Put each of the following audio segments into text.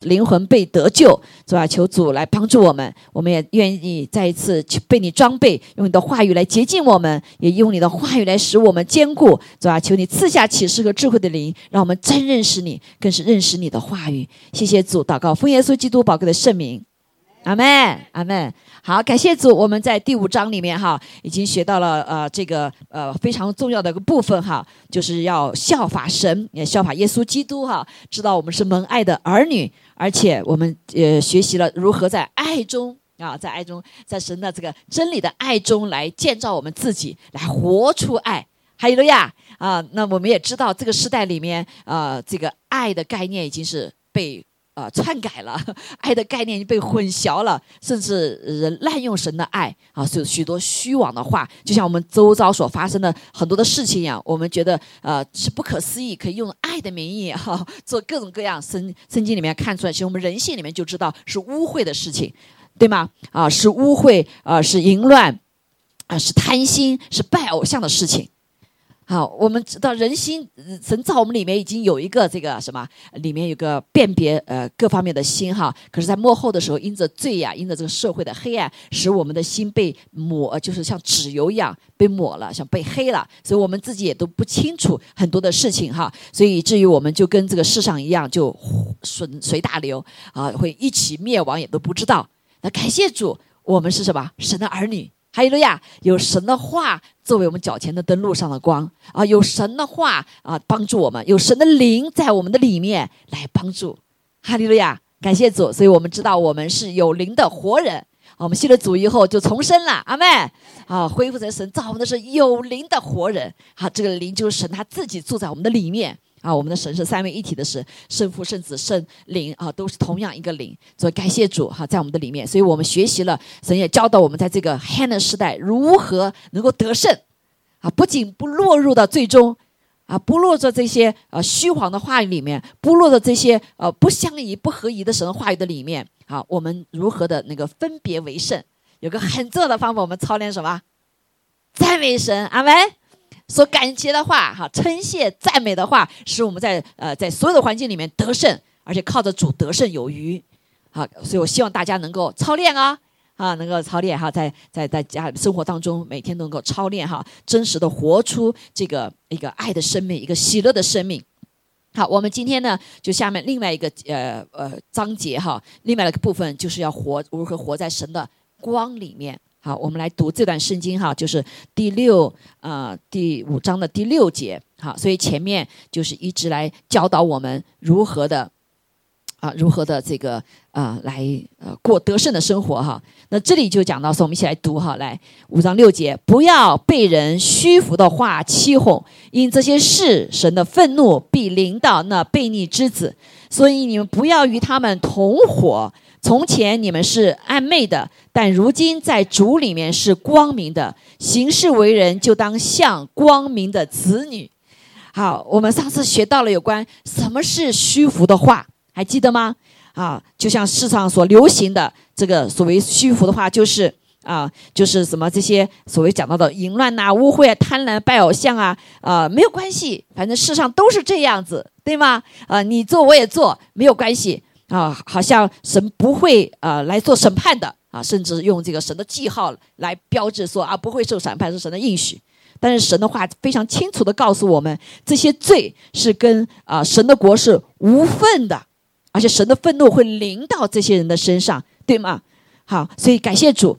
灵魂被得救，是吧？求主来帮助我们，我们也愿意再一次被你装备，用你的话语来洁净我们，也用你的话语来使我们坚固，是吧？求你赐下启示和智慧的灵，让我们真认识你，更是认识你的话语。谢谢主，祷告奉耶稣基督宝贵的圣名。阿门，阿门。好，感谢主，我们在第五章里面哈，已经学到了呃这个呃非常重要的一个部分哈，就是要效法神，也效法耶稣基督哈，知道我们是蒙爱的儿女，而且我们呃学习了如何在爱中啊，在爱中，在神的这个真理的爱中来建造我们自己，来活出爱。哈利路亚啊！那我们也知道这个时代里面啊，这个爱的概念已经是被。啊，篡改了爱的概念，被混淆了，甚至滥用神的爱啊，有许多虚妄的话，就像我们周遭所发生的很多的事情一样，我们觉得呃是不可思议，可以用爱的名义哈做各种各样。圣圣经里面看出来，其实我们人性里面就知道是污秽的事情，对吗？啊，是污秽啊，是淫乱啊，是贪心，是拜偶像的事情。好，我们知道人心，神造我们里面已经有一个这个什么，里面有个辨别呃各方面的心哈。可是，在幕后的时候，因着罪呀，因着这个社会的黑暗，使我们的心被抹，就是像纸油一样被抹了，像被黑了。所以我们自己也都不清楚很多的事情哈。所以以至于我们就跟这个世上一样，就随随大流啊，会一起灭亡，也都不知道。那感谢主，我们是什么？神的儿女。哈利路亚！有神的话作为我们脚前的灯路上的光啊，有神的话啊帮助我们，有神的灵在我们的里面来帮助。哈利路亚！感谢主，所以我们知道我们是有灵的活人。我们信了主以后就重生了，阿妹啊，恢复成神造我们的是有灵的活人。好，这个灵就是神他自己住在我们的里面。啊，我们的神是三位一体的神，圣父、圣子、圣灵啊，都是同样一个灵。所以感谢主哈，在我们的里面，所以我们学习了，神也教导我们，在这个黑暗的时代如何能够得胜啊！不仅不落入到最终啊，不落在这些呃虚谎的话语里面，不落在这些呃不相宜、不合宜的神话语的里面啊，我们如何的那个分别为圣？有个很重要的方法，我们操练什么？赞美神，阿门。所感激的话，哈，称谢赞美的话，使我们在呃在所有的环境里面得胜，而且靠着主得胜有余，好，所以我希望大家能够操练啊，啊，能够操练哈，在在在家生活当中每天都能够操练哈，真实的活出这个一个爱的生命，一个喜乐的生命。好，我们今天呢，就下面另外一个呃呃章节哈，另外一个部分就是要活如何活在神的光里面。好，我们来读这段圣经哈，就是第六啊第五章的第六节。好，所以前面就是一直来教导我们如何的啊，如何的这个啊来呃过得胜的生活哈。那这里就讲到说，我们一起来读哈，来五章六节，不要被人虚浮的话欺哄，因这些事神的愤怒必临到那悖逆之子，所以你们不要与他们同伙。从前你们是暗昧的，但如今在主里面是光明的。行事为人就当像光明的子女。好，我们上次学到了有关什么是虚浮的话，还记得吗？啊，就像市场所流行的这个所谓虚浮的话，就是啊，就是什么这些所谓讲到的淫乱呐、污秽啊、贪婪、拜偶像啊，啊，没有关系，反正世上都是这样子，对吗？啊，你做我也做，没有关系。啊，好像神不会啊来做审判的啊，甚至用这个神的记号来标志说啊不会受审判是神的应许。但是神的话非常清楚的告诉我们，这些罪是跟啊神的国是无份的，而且神的愤怒会临到这些人的身上，对吗？好，所以感谢主，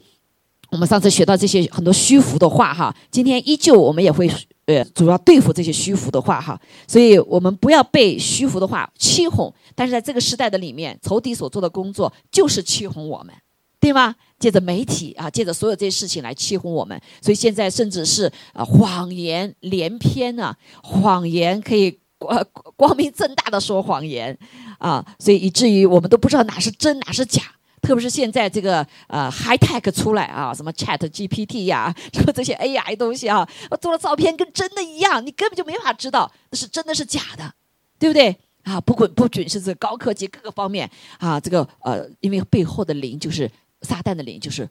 我们上次学到这些很多虚浮的话哈，今天依旧我们也会。呃，主要对付这些虚浮的话哈，所以我们不要被虚浮的话欺哄。但是在这个时代的里面，仇敌所做的工作就是欺哄我们，对吗？借着媒体啊，借着所有这些事情来欺哄我们。所以现在甚至是啊，谎言连篇啊，谎言可以光光明正大的说谎言啊，所以以至于我们都不知道哪是真哪是假。特别是现在这个呃 high tech 出来啊，什么 chat GPT 呀，什么这些 AI 东西啊，做了照片跟真的一样，你根本就没法知道那是真的是假的，对不对啊？不管不仅是这高科技各个方面啊，这个呃，因为背后的灵就是撒旦的灵，就是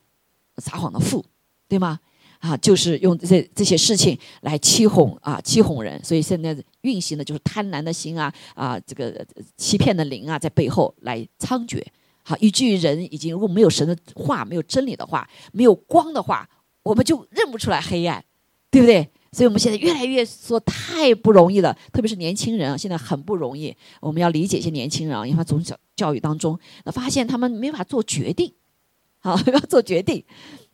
撒谎的父，对吗？啊，就是用这这些事情来欺哄啊，欺哄人。所以现在运行的就是贪婪的心啊，啊，这个欺骗的灵啊，在背后来猖獗。好，以至于人已经如果没有神的话，没有真理的话，没有光的话，我们就认不出来黑暗，对不对？所以我们现在越来越说太不容易了，特别是年轻人啊，现在很不容易。我们要理解一些年轻人啊，因为他从小教育当中，发现他们没法做决定，好要做决定，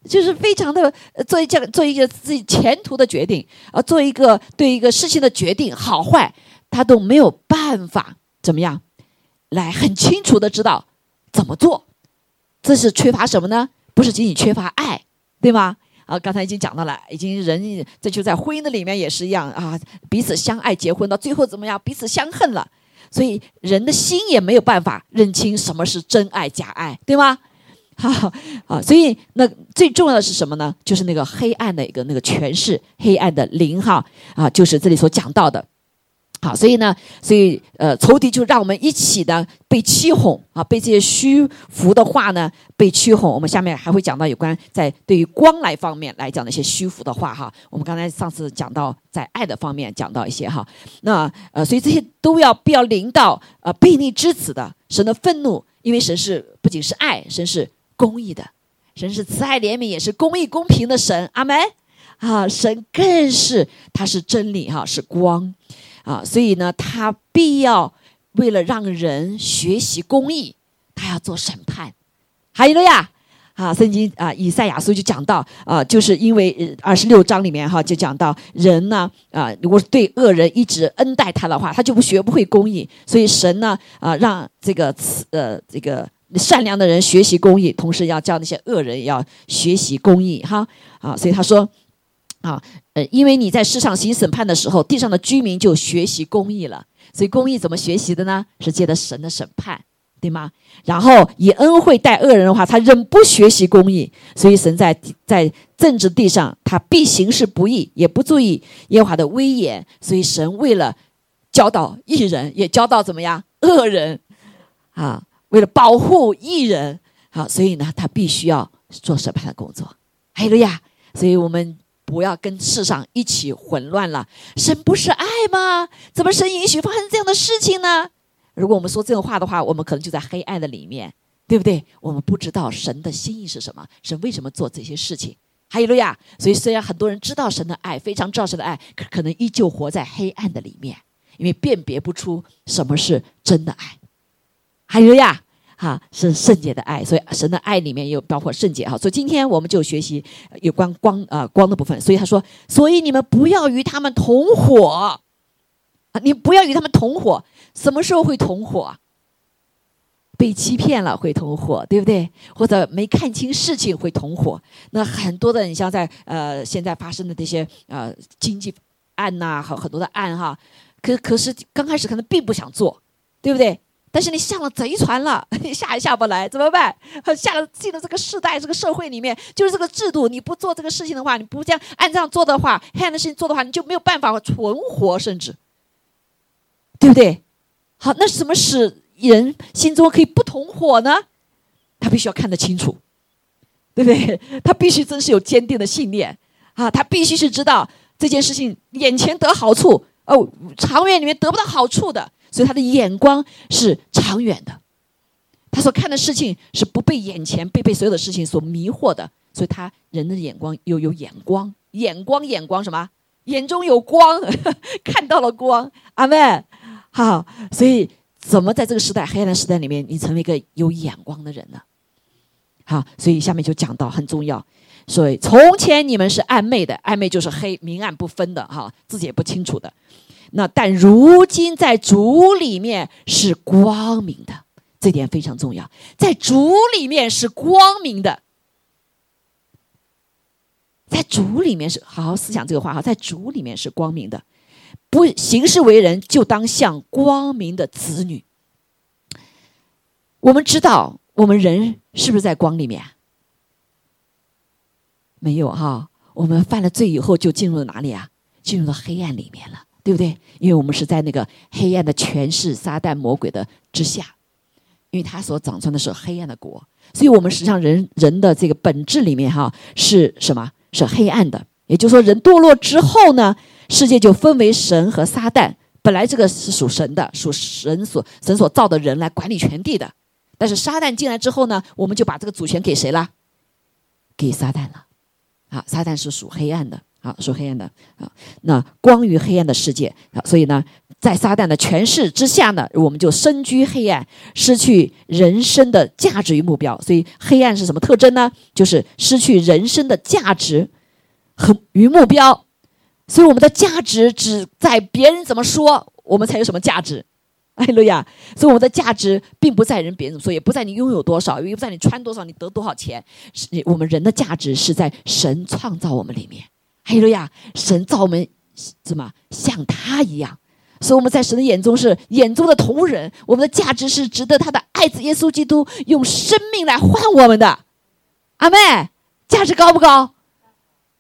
就是非常的做一件做一个自己前途的决定啊，做一个对一个事情的决定好坏，他都没有办法怎么样来很清楚的知道怎么做，这是缺乏什么呢？不是仅仅缺乏爱，对吗？啊，刚才已经讲到了，已经人这就在婚姻的里面也是一样啊，彼此相爱结婚到最后怎么样？彼此相恨了，所以人的心也没有办法认清什么是真爱假爱，对吗？好啊，所以那最重要的是什么呢？就是那个黑暗的一个那个权势，黑暗的灵哈啊，就是这里所讲到的。好，所以呢，所以呃，仇敌就让我们一起的被欺哄啊，被这些虚浮的话呢被欺哄。我们下面还会讲到有关在对于光来方面来讲的一些虚浮的话哈。我们刚才上次讲到在爱的方面讲到一些哈，那呃，所以这些都要必要临到呃悖逆之子的神的愤怒，因为神是不仅是爱，神是公义的，神是慈爱怜悯，也是公义公平的神。阿门啊，神更是他是真理哈，是光。啊，所以呢，他必要为了让人学习公义，他要做审判。还有了呀，啊，圣经啊，以赛亚书就讲到啊，就是因为二十六章里面哈，就讲到人呢啊，如果对恶人一直恩待他的话，他就不学不会公义。所以神呢啊，让这个呃这个善良的人学习公义，同时要叫那些恶人要学习公义哈啊。所以他说。啊，呃，因为你在世上行审判的时候，地上的居民就学习公义了。所以公义怎么学习的呢？是借着神的审判，对吗？然后以恩惠待恶人的话，他仍不学习公义。所以神在在政治地上，他必行事不义，也不注意耶和华的威严。所以神为了教导义人，也教导怎么样恶人啊？为了保护义人，好，所以呢，他必须要做审判的工作。还有呀，所以我们。不要跟世上一起混乱了。神不是爱吗？怎么神允许发生这样的事情呢？如果我们说这种话的话，我们可能就在黑暗的里面，对不对？我们不知道神的心意是什么，神为什么做这些事情？哈利路亚。所以虽然很多人知道神的爱，非常知道神的爱，可可能依旧活在黑暗的里面，因为辨别不出什么是真的爱。哈利路亚。哈，是圣洁的爱，所以神的爱里面也有包括圣洁哈。所以今天我们就学习有关光啊光的部分。所以他说，所以你们不要与他们同伙啊，你不要与他们同伙。什么时候会同伙？被欺骗了会同伙，对不对？或者没看清事情会同伙。那很多的，你像在呃现在发生的这些呃经济案呐，和很多的案哈，可可是刚开始可能并不想做，对不对？但是你上了贼船了，你 下也下不来，怎么办？下了进了这个时代，这个社会里面，就是这个制度，你不做这个事情的话，你不这样按这样做的话，黑暗的事情做的话，你就没有办法存活，甚至，对不对？好，那什么使人心中可以不同伙呢？他必须要看得清楚，对不对？他必须真是有坚定的信念啊！他必须是知道这件事情眼前得好处哦，长远里面得不到好处的。所以他的眼光是长远的，他所看的事情是不被眼前被被所有的事情所迷惑的。所以他人的眼光又有眼光，眼光眼光什么？眼中有光，看到了光。阿妹，好。所以怎么在这个时代黑暗的时代里面，你成为一个有眼光的人呢？好，所以下面就讲到很重要。所以从前你们是暧昧的，暧昧就是黑明暗不分的，哈，自己也不清楚的。那但如今在主里面是光明的，这点非常重要。在主里面是光明的，在主里面是好好思想这个话哈，在主里面是光明的，不行事为人就当像光明的子女。我们知道，我们人是不是在光里面？没有哈，我们犯了罪以后就进入了哪里啊？进入到黑暗里面了。对不对？因为我们是在那个黑暗的权势、撒旦魔鬼的之下，因为他所长成的是黑暗的国，所以我们实际上人人的这个本质里面哈是什么？是黑暗的。也就是说，人堕落之后呢，世界就分为神和撒旦。本来这个是属神的，属神所神所造的人来管理全地的。但是撒旦进来之后呢，我们就把这个主权给谁了？给撒旦了。啊，撒旦是属黑暗的，啊，属黑暗的啊。那光于黑暗的世界啊，所以呢，在撒旦的权势之下呢，我们就身居黑暗，失去人生的价值与目标。所以黑暗是什么特征呢？就是失去人生的价值和与目标。所以我们的价值只在别人怎么说，我们才有什么价值。哎，路亚！所以我们的价值并不在人别人怎么说，也不在你拥有多少，也不在你穿多少，你得多少钱。是我们人的价值是在神创造我们里面。哎，路亚！神造我们怎么像他一样？所以我们在神的眼中是眼中的同人。我们的价值是值得他的爱子耶稣基督用生命来换我们的。阿妹，价值高不高？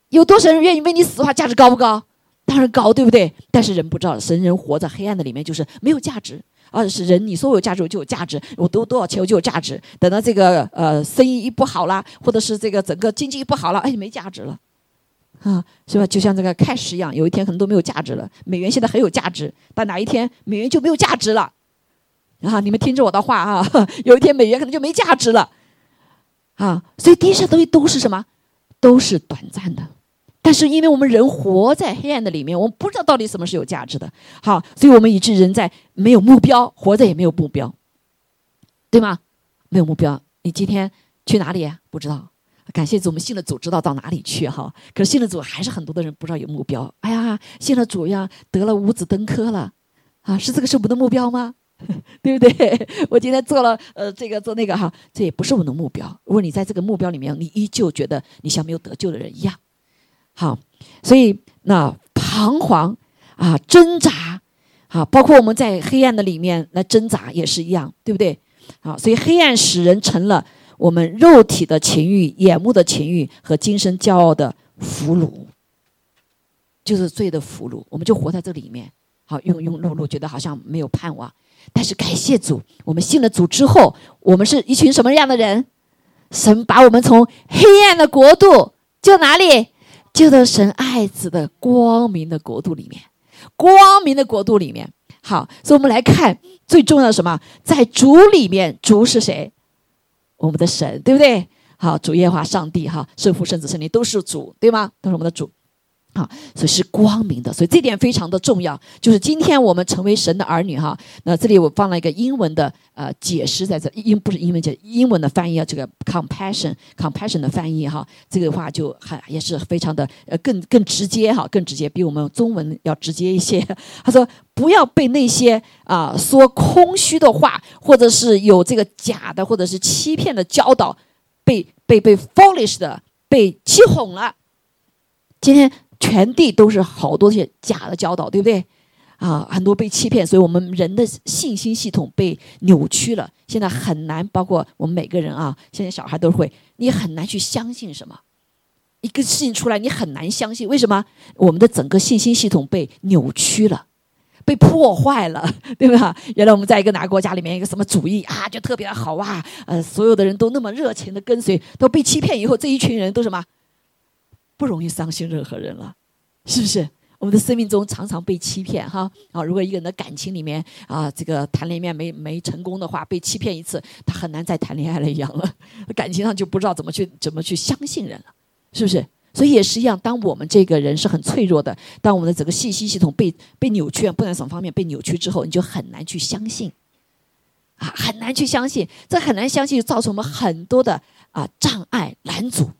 有多少人愿意为你死的话，价值高不高？当然高，对不对？但是人不知道，神人活在黑暗的里面，就是没有价值。而是人，你说我有价值，我就有价值；我多多少钱，我就有价值。等到这个呃生意一不好啦，或者是这个整个经济一不好了，哎，没价值了，啊，是吧？就像这个 cash 一样，有一天可能都没有价值了。美元现在很有价值，但哪一天美元就没有价值了？啊，你们听着我的话啊，有一天美元可能就没价值了，啊，所以地上东西都是什么？都是短暂的。但是，因为我们人活在黑暗的里面，我们不知道到底什么是有价值的。好，所以我们以致人在没有目标，活着也没有目标，对吗？没有目标，你今天去哪里？不知道。感谢主，我们信了主，知道到哪里去哈。可是信了主，还是很多的人不知道有目标。哎呀，信了主呀，得了五子登科了，啊，是这个是我们的目标吗？对不对？我今天做了呃这个做那个哈，这也不是我们的目标。如果你在这个目标里面，你依旧觉得你像没有得救的人一样。好，所以那彷徨啊，挣扎啊，包括我们在黑暗的里面来挣扎也是一样，对不对？好，所以黑暗使人成了我们肉体的情欲、眼目的情欲和今生骄傲的俘虏，就是罪的俘虏。我们就活在这里面，好，庸庸碌碌，觉得好像没有盼望。但是感谢主，我们信了主之后，我们是一群什么样的人？神把我们从黑暗的国度救哪里？救到神爱子的光明的国度里面，光明的国度里面。好，所以我们来看最重要的什么？在主里面，主是谁？我们的神，对不对？好，主耶和华上帝，哈，圣父、圣子、圣灵都是主，对吗？都是我们的主。好，所以是光明的，所以这点非常的重要。就是今天我们成为神的儿女，哈。那这里我放了一个英文的呃解释在这，英不是英文解，英文的翻译啊，这个 compassion，compassion 的翻译哈，这个话就很也是非常的呃更更直接哈，更直接，比我们中文要直接一些。他说不要被那些啊说空虚的话，或者是有这个假的，或者是欺骗的教导，被被被 foolish 的被欺哄了。今天。全地都是好多些假的教导，对不对？啊，很多被欺骗，所以我们人的信心系统被扭曲了。现在很难，包括我们每个人啊，现在小孩都会，你很难去相信什么。一个事情出来，你很难相信，为什么？我们的整个信心系统被扭曲了，被破坏了，对吧？原来我们在一个哪个国家里面，一个什么主义啊，就特别好啊，呃，所有的人都那么热情的跟随，都被欺骗以后，这一群人都什么？不容易相信任何人了，是不是？我们的生命中常常被欺骗，哈啊！如果一个人的感情里面啊，这个谈恋爱没没成功的话，被欺骗一次，他很难再谈恋爱了一样了。感情上就不知道怎么去怎么去相信人了，是不是？所以也是一样，当我们这个人是很脆弱的，当我们的整个信息系统被被扭曲，不管什么方面被扭曲之后，你就很难去相信，啊，很难去相信，这很难相信，造成我们很多的啊障碍拦阻，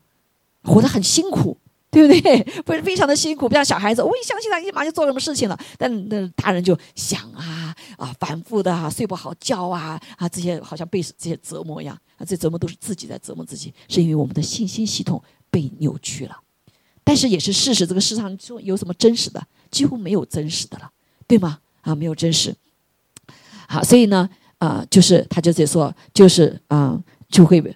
活得很辛苦。对不对？不是非常的辛苦，不像小孩子，我一相信他，立马就做什么事情了。但那大人就想啊啊，反复的啊，睡不好觉啊啊，这些好像被这些折磨一样啊，这折磨都是自己在折磨自己，是因为我们的信心系统被扭曲了。但是也是事实，这个世上说有什么真实的，几乎没有真实的了，对吗？啊，没有真实。好，所以呢，啊，就是他就在说，就是啊，就会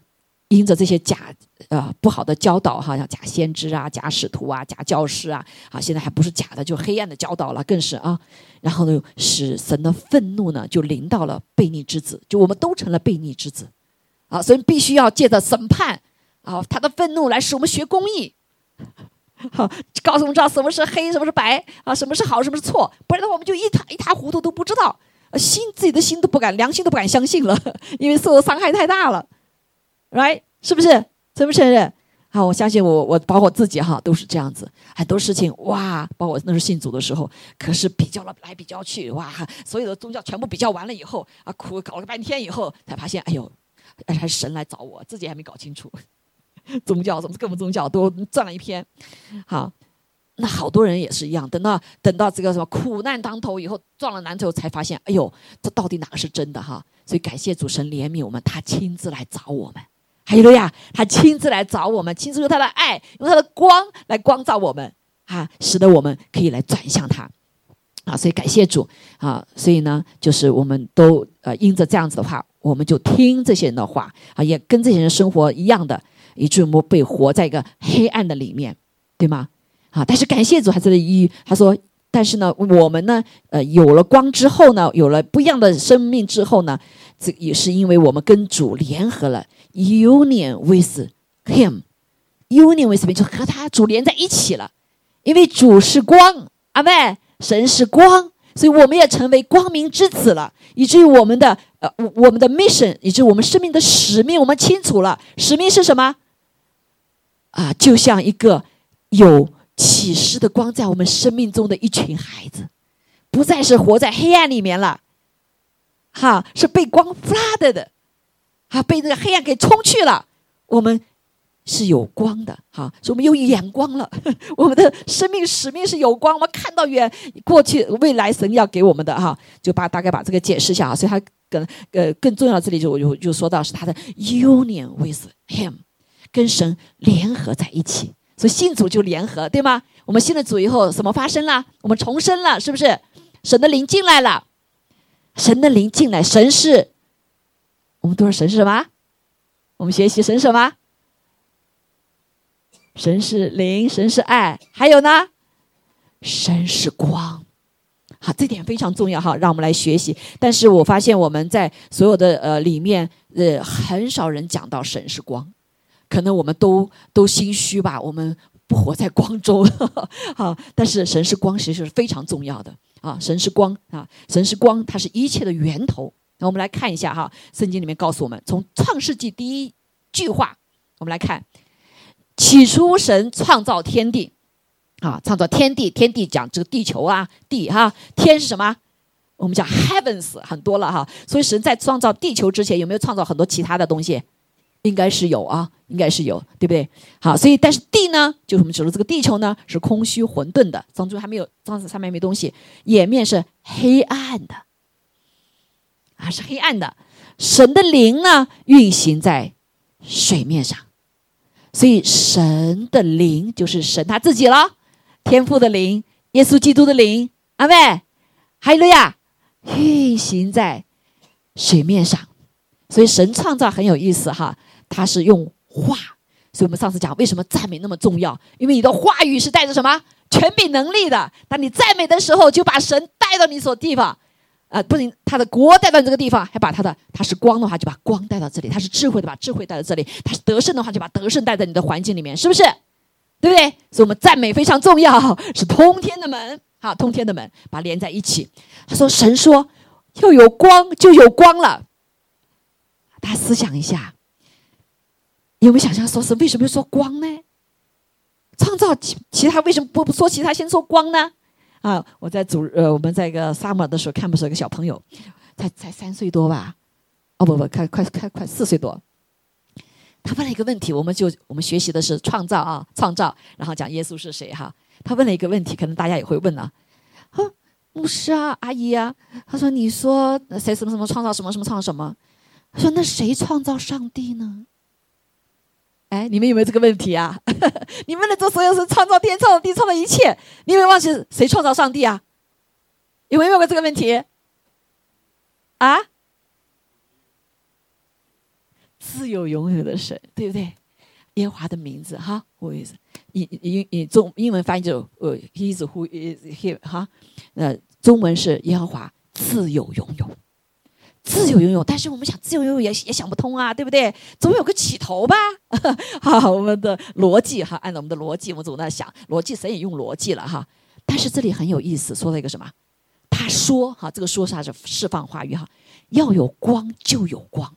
因着这些假。呃，不好的教导哈，像假先知啊、假使徒啊、假教师啊，啊，现在还不是假的，就黑暗的教导了，更是啊。然后呢，使神的愤怒呢，就临到了悖逆之子，就我们都成了悖逆之子，啊，所以必须要借着审判啊，他的愤怒来使我们学公义，好，告诉我们知道什么是黑，什么是白啊，什么是好，什么是错，不然的话我们就一塌一塌糊涂都不知道，心自己的心都不敢，良心都不敢相信了，因为受的伤害太大了，right？是不是？承不承认？好，我相信我，我包括自己哈，都是这样子。很多事情哇，包括那时候信主的时候，可是比较了来比较去，哇，所有的宗教全部比较完了以后啊，苦搞了半天以后，才发现，哎呦，还是神来找我，自己还没搞清楚。宗教什么各种宗教都转了一篇。好，那好多人也是一样，等到等到这个什么苦难当头以后，撞了南头才发现，哎呦，这到底哪个是真的哈？所以感谢主神怜悯我们，他亲自来找我们。还有了呀，他亲自来找我们，亲自用他的爱，用他的光来光照我们，啊，使得我们可以来转向他，啊，所以感谢主啊，所以呢，就是我们都呃，因着这样子的话，我们就听这些人的话啊，也跟这些人生活一样的，以致我们被活在一个黑暗的里面，对吗？啊，但是感谢主，还是一他说，但是呢，我们呢，呃，有了光之后呢，有了不一样的生命之后呢，这也是因为我们跟主联合了。Union with him，Union with him 就和他主连在一起了，因为主是光，阿妹，神是光，所以我们也成为光明之子了，以至于我们的呃我们的 mission，以及我们生命的使命，我们清楚了，使命是什么？啊，就像一个有启示的光在我们生命中的一群孩子，不再是活在黑暗里面了，哈，是被光 flood 的。啊，被这个黑暗给冲去了。我们是有光的，哈，所以我们有眼光了。我们的生命使命是有光，我们看到远过去、未来，神要给我们的哈，就把大概把这个解释一下啊。所以，他更呃更重要，这里就我就就说到是他的 union with him，跟神联合在一起。所以信主就联合，对吗？我们信了主以后，什么发生了？我们重生了，是不是？神的灵进来了，神的灵进来，神是。我们都是神是什么？我们学习神什么？神是灵，神是爱，还有呢？神是光。好，这点非常重要哈，让我们来学习。但是我发现我们在所有的呃里面，呃，很少人讲到神是光，可能我们都都心虚吧，我们不活在光中。好，但是神是光，其实是非常重要的啊。神是光啊，神是光，它是一切的源头。那我们来看一下哈，圣经里面告诉我们，从创世纪第一句话，我们来看，起初神创造天地，啊，创造天地，天地讲这个地球啊，地哈，天是什么？我们讲 heavens 很多了哈，所以神在创造地球之前，有没有创造很多其他的东西？应该是有啊，应该是有，对不对？好，所以但是地呢，就是我们指的这个地球呢，是空虚混沌的，当中还没有，当时上面没东西，眼面是黑暗的。啊，是黑暗的，神的灵呢运行在水面上，所以神的灵就是神他自己了，天父的灵，耶稣基督的灵，阿妹，还有呀，运行在水面上，所以神创造很有意思哈，他是用话，所以我们上次讲为什么赞美那么重要，因为你的话语是带着什么？权柄能力的，当你赞美的时候，就把神带到你所地方。啊，不仅他的国带到这个地方，还把他的他是光的话，就把光带到这里；他是智慧的，把智慧带到这里；他是得胜的话，就把得胜带在你的环境里面，是不是？对不对？所以，我们赞美非常重要，是通天的门，好，通天的门，把连在一起。他说：“神说要有光，就有光了。”大家思想一下，有没有想象说是为什么要说光呢？创造其其他为什么不不说其他，先说光呢？啊！我在主呃，我们在一个沙漠的时候，看不是一个小朋友，才才三岁多吧？哦不不，快快快快四岁多。他问了一个问题，我们就我们学习的是创造啊，创造，然后讲耶稣是谁哈？他问了一个问题，可能大家也会问啊。啊，牧师啊，阿姨啊，他说：“你说谁什么什么创造什么什么创造什么？”他说：“那谁创造上帝呢？”哎，你们有没有这个问题啊？你们的这所有是创造天、创造地、创造一切，你有没有忘记谁创造上帝啊？有没有问过这个问题？啊？自有永有的神，对不对？耶和华的名字哈，我意思，英英英中英文翻译就呃，He is who is He 哈，呃，中文是耶和华自有永有，自由拥有，但是我们想自由拥有也也想不通啊，对不对？总有个起头吧。好，我们的逻辑哈，按照我们的逻辑，我们总在想逻辑，谁也用逻辑了哈。但是这里很有意思，说了一个什么？他说哈，这个说啥是释放话语哈，要有光就有光，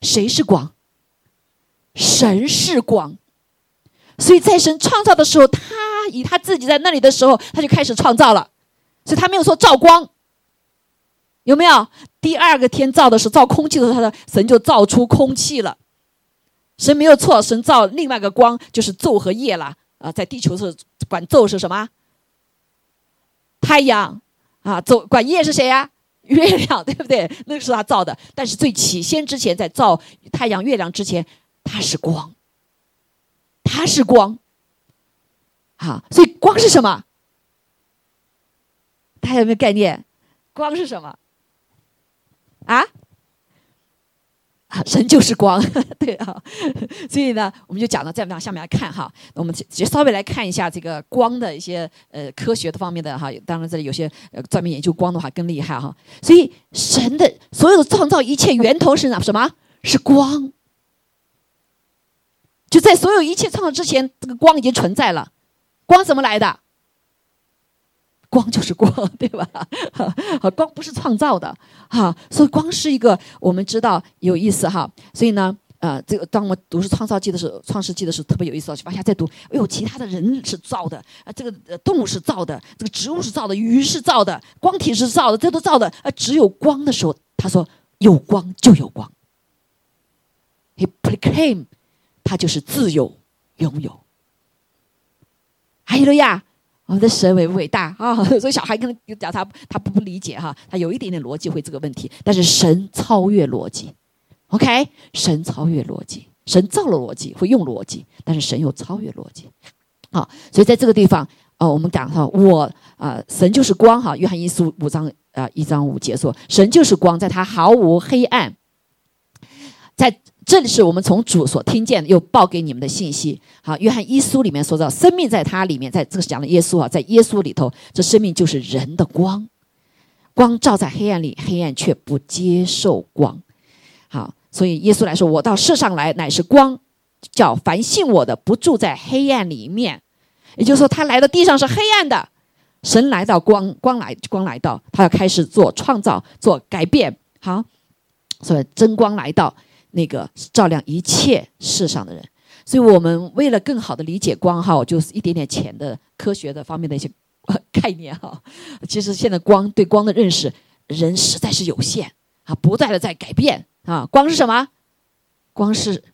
谁是光？神是光，所以在神创造的时候，他以他自己在那里的时候，他就开始创造了，所以他没有说照光。有没有第二个天造的是造空气的时候，他的神就造出空气了。神没有错，神造另外一个光就是昼和夜了啊，在地球是管昼是什么？太阳啊，昼管夜是谁呀？月亮，对不对？那个是他造的。但是最起先之前，在造太阳、月亮之前，它是光，它是光。好，所以光是什么？大家有没有概念？光是什么？啊，神就是光，对啊，所以呢，我们就讲到再往下面来看哈，我们就稍微来看一下这个光的一些呃科学的方面的哈，当然这里有些呃专门研究光的话更厉害哈，所以神的所有的创造一切源头是哪什么？是光，就在所有一切创造之前，这个光已经存在了，光怎么来的？光就是光，对吧？哈，光不是创造的，哈，所以光是一个我们知道有意思哈。所以呢，呃，这个当我读是创造记的时候，创世纪的时候特别有意思，往下再读，哎呦，其他的人是造的啊，这个动物是造的，这个植物是造的，鱼是造的，光体是造的，这都造的，啊，只有光的时候，他说有光就有光。He proclaim，他就是自由拥有。还有了呀。我们的神伟不伟大 啊！所以小孩可能讲他他不不理解哈，他有一点点逻辑会这个问题，但是神超越逻辑，OK？神超越逻辑，神造了逻辑会用逻辑，但是神又超越逻辑，好，所以在这个地方哦，我们讲哈，我啊，神就是光哈，约翰一书五章啊一章五节说，神就是光，在他毫无黑暗，在。这里是我们从主所听见，又报给你们的信息。好，约翰一书里面说到，生命在他里面，在这个讲的耶稣啊，在耶稣里头，这生命就是人的光，光照在黑暗里，黑暗却不接受光。好，所以耶稣来说，我到世上来乃是光，叫凡信我的不住在黑暗里面。也就是说，他来到地上是黑暗的，神来到光，光来光来到，他要开始做创造，做改变。好，所以真光来到。那个照亮一切世上的人，所以我们为了更好的理解光哈，就是一点点浅的科学的方面的一些概念哈。其实现在光对光的认识，人实在是有限啊，不断的在改变啊。光是什么？光是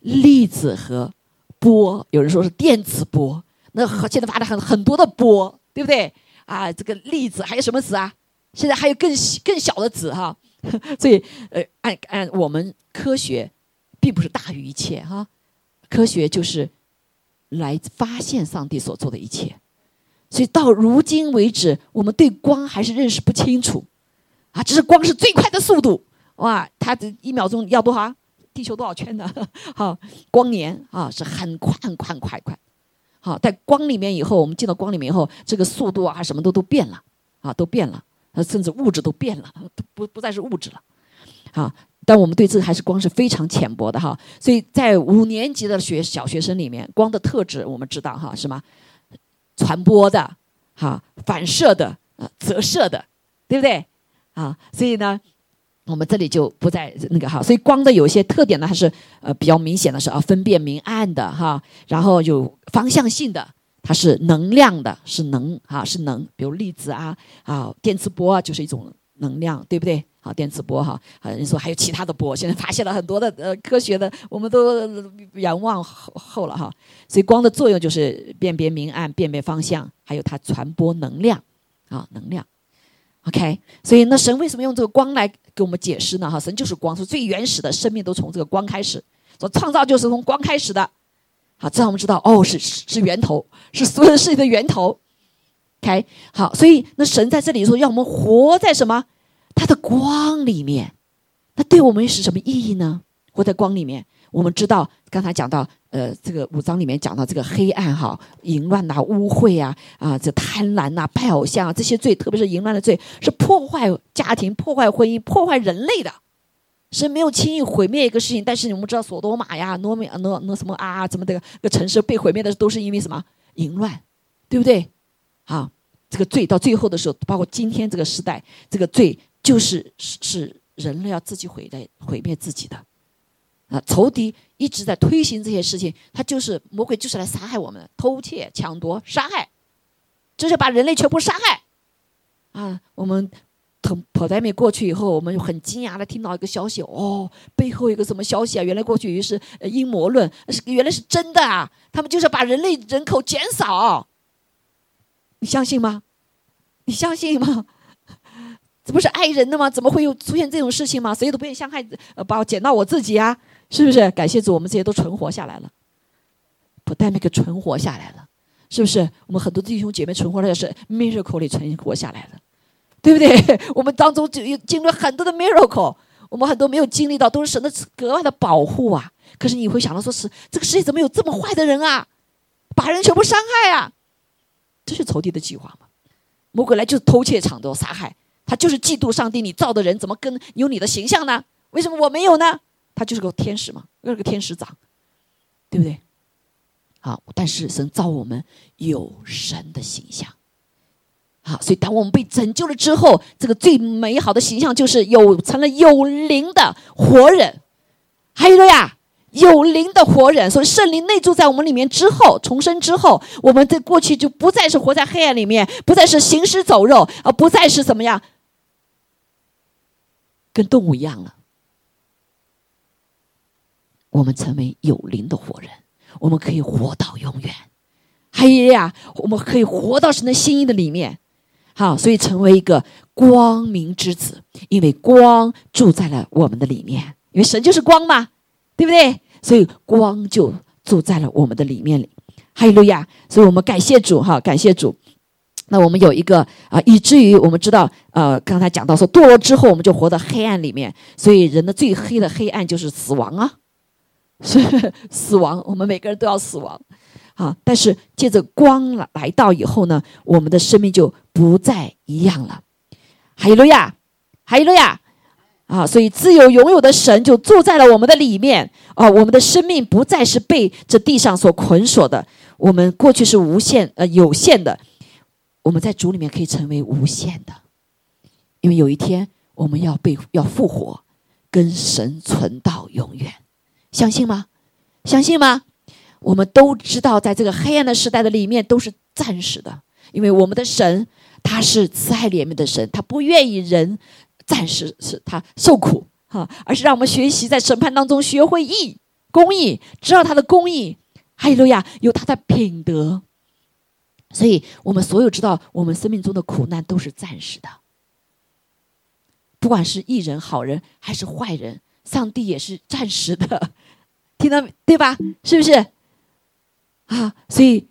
粒子和波，有人说是电磁波，那现在发的很很多的波，对不对啊？这个粒子还有什么子啊？现在还有更更小的子哈。所以，呃，按按我们科学，并不是大于一切哈。科学就是来发现上帝所做的一切。所以到如今为止，我们对光还是认识不清楚啊。只是光是最快的速度哇，它的一秒钟要多少？地球多少圈呢？好，光年啊是很快很快快快。好，在光里面以后，我们进到光里面以后，这个速度啊什么都都变了啊，都变了。呃，甚至物质都变了，不不再是物质了，好，但我们对这还是光是非常浅薄的哈。所以在五年级的学小学生里面，光的特质我们知道哈，什么传播的，哈，反射的，呃，折射的，对不对？啊，所以呢，我们这里就不再那个哈。所以光的有些特点呢，还是呃比较明显的是啊，分辨明暗的哈，然后有方向性的。它是能量的，是能啊，是能，比如粒子啊，啊，电磁波啊，就是一种能量，对不对？好，电磁波哈，啊，人说还有其他的波，现在发现了很多的呃科学的，我们都仰望后后了哈。所以光的作用就是辨别明暗，辨别方向，还有它传播能量啊，能量。OK，所以那神为什么用这个光来给我们解释呢？哈，神就是光，是最原始的生命都从这个光开始，说创造就是从光开始的。好，这样我们知道哦，是是源头，是所有事情的源头。OK，好，所以那神在这里说，让我们活在什么？他的光里面。那对我们是什么意义呢？活在光里面，我们知道刚才讲到，呃，这个五章里面讲到这个黑暗哈，淫乱呐、污秽啊，啊，这贪婪呐、拜偶像啊，这些罪，特别是淫乱的罪，是破坏家庭、破坏婚姻、破坏人类的。神没有轻易毁灭一个事情，但是你们知道，索多玛呀、挪米、挪挪什么啊，怎么的个城市被毁灭的都是因为什么淫乱，对不对？啊，这个罪到最后的时候，包括今天这个时代，这个罪就是是是人类要自己毁的毁灭自己的。啊，仇敌一直在推行这些事情，他就是魔鬼，就是来杀害我们，偷窃、抢夺、杀害，就是把人类全部杀害。啊，我们。从普代米过去以后，我们很惊讶的听到一个消息，哦，背后有个什么消息啊？原来过去于是阴谋论，是原来是真的啊！他们就是把人类人口减少，你相信吗？你相信吗？这不是爱人的吗？怎么会有出现这种事情吗？谁都不愿意伤害，呃，把我减到我自己啊，是不是？感谢主，我们这些都存活下来了，普代米克存活下来了，是不是？我们很多弟兄姐妹存活下来是 miracle 里存活下来了。对不对？我们当中就有经历了很多的 miracle，我们很多没有经历到，都是神的格外的保护啊。可是你会想到，说是这个世界怎么有这么坏的人啊？把人全部伤害啊！这是仇敌的计划吗？魔鬼来就是偷窃、抢夺、杀害，他就是嫉妒上帝，你造的人怎么跟有你的形象呢？为什么我没有呢？他就是个天使嘛，又是个天使长，对不对？好，但是神造我们有神的形象。好，所以当我们被拯救了之后，这个最美好的形象就是有成了有灵的活人。还有呀，有灵的活人，所以圣灵内住在我们里面之后，重生之后，我们在过去就不再是活在黑暗里面，不再是行尸走肉，而不再是怎么样，跟动物一样了。我们成为有灵的活人，我们可以活到永远。还有呀，我们可以活到神的心意的里面。好，所以成为一个光明之子，因为光住在了我们的里面，因为神就是光嘛，对不对？所以光就住在了我们的里面里。哈利路亚！所以我们感谢主，哈，感谢主。那我们有一个啊，以至于我们知道，呃，刚才讲到说堕落之后，我们就活在黑暗里面，所以人的最黑的黑暗就是死亡啊，是死亡，我们每个人都要死亡。啊！但是借着光来到以后呢，我们的生命就不再一样了。哈利路亚，哈利路亚！啊，所以自由拥有的神就住在了我们的里面。啊，我们的生命不再是被这地上所捆锁的。我们过去是无限呃有限的，我们在主里面可以成为无限的，因为有一天我们要被要复活，跟神存到永远。相信吗？相信吗？我们都知道，在这个黑暗的时代的里面，都是暂时的，因为我们的神他是慈爱怜悯的神，他不愿意人暂时是他受苦哈，而是让我们学习在审判当中学会义公义，知道他的公义，哈利路亚，有他的品德。所以我们所有知道，我们生命中的苦难都是暂时的，不管是艺人、好人还是坏人，上帝也是暂时的，听到对吧？是不是？啊，所以，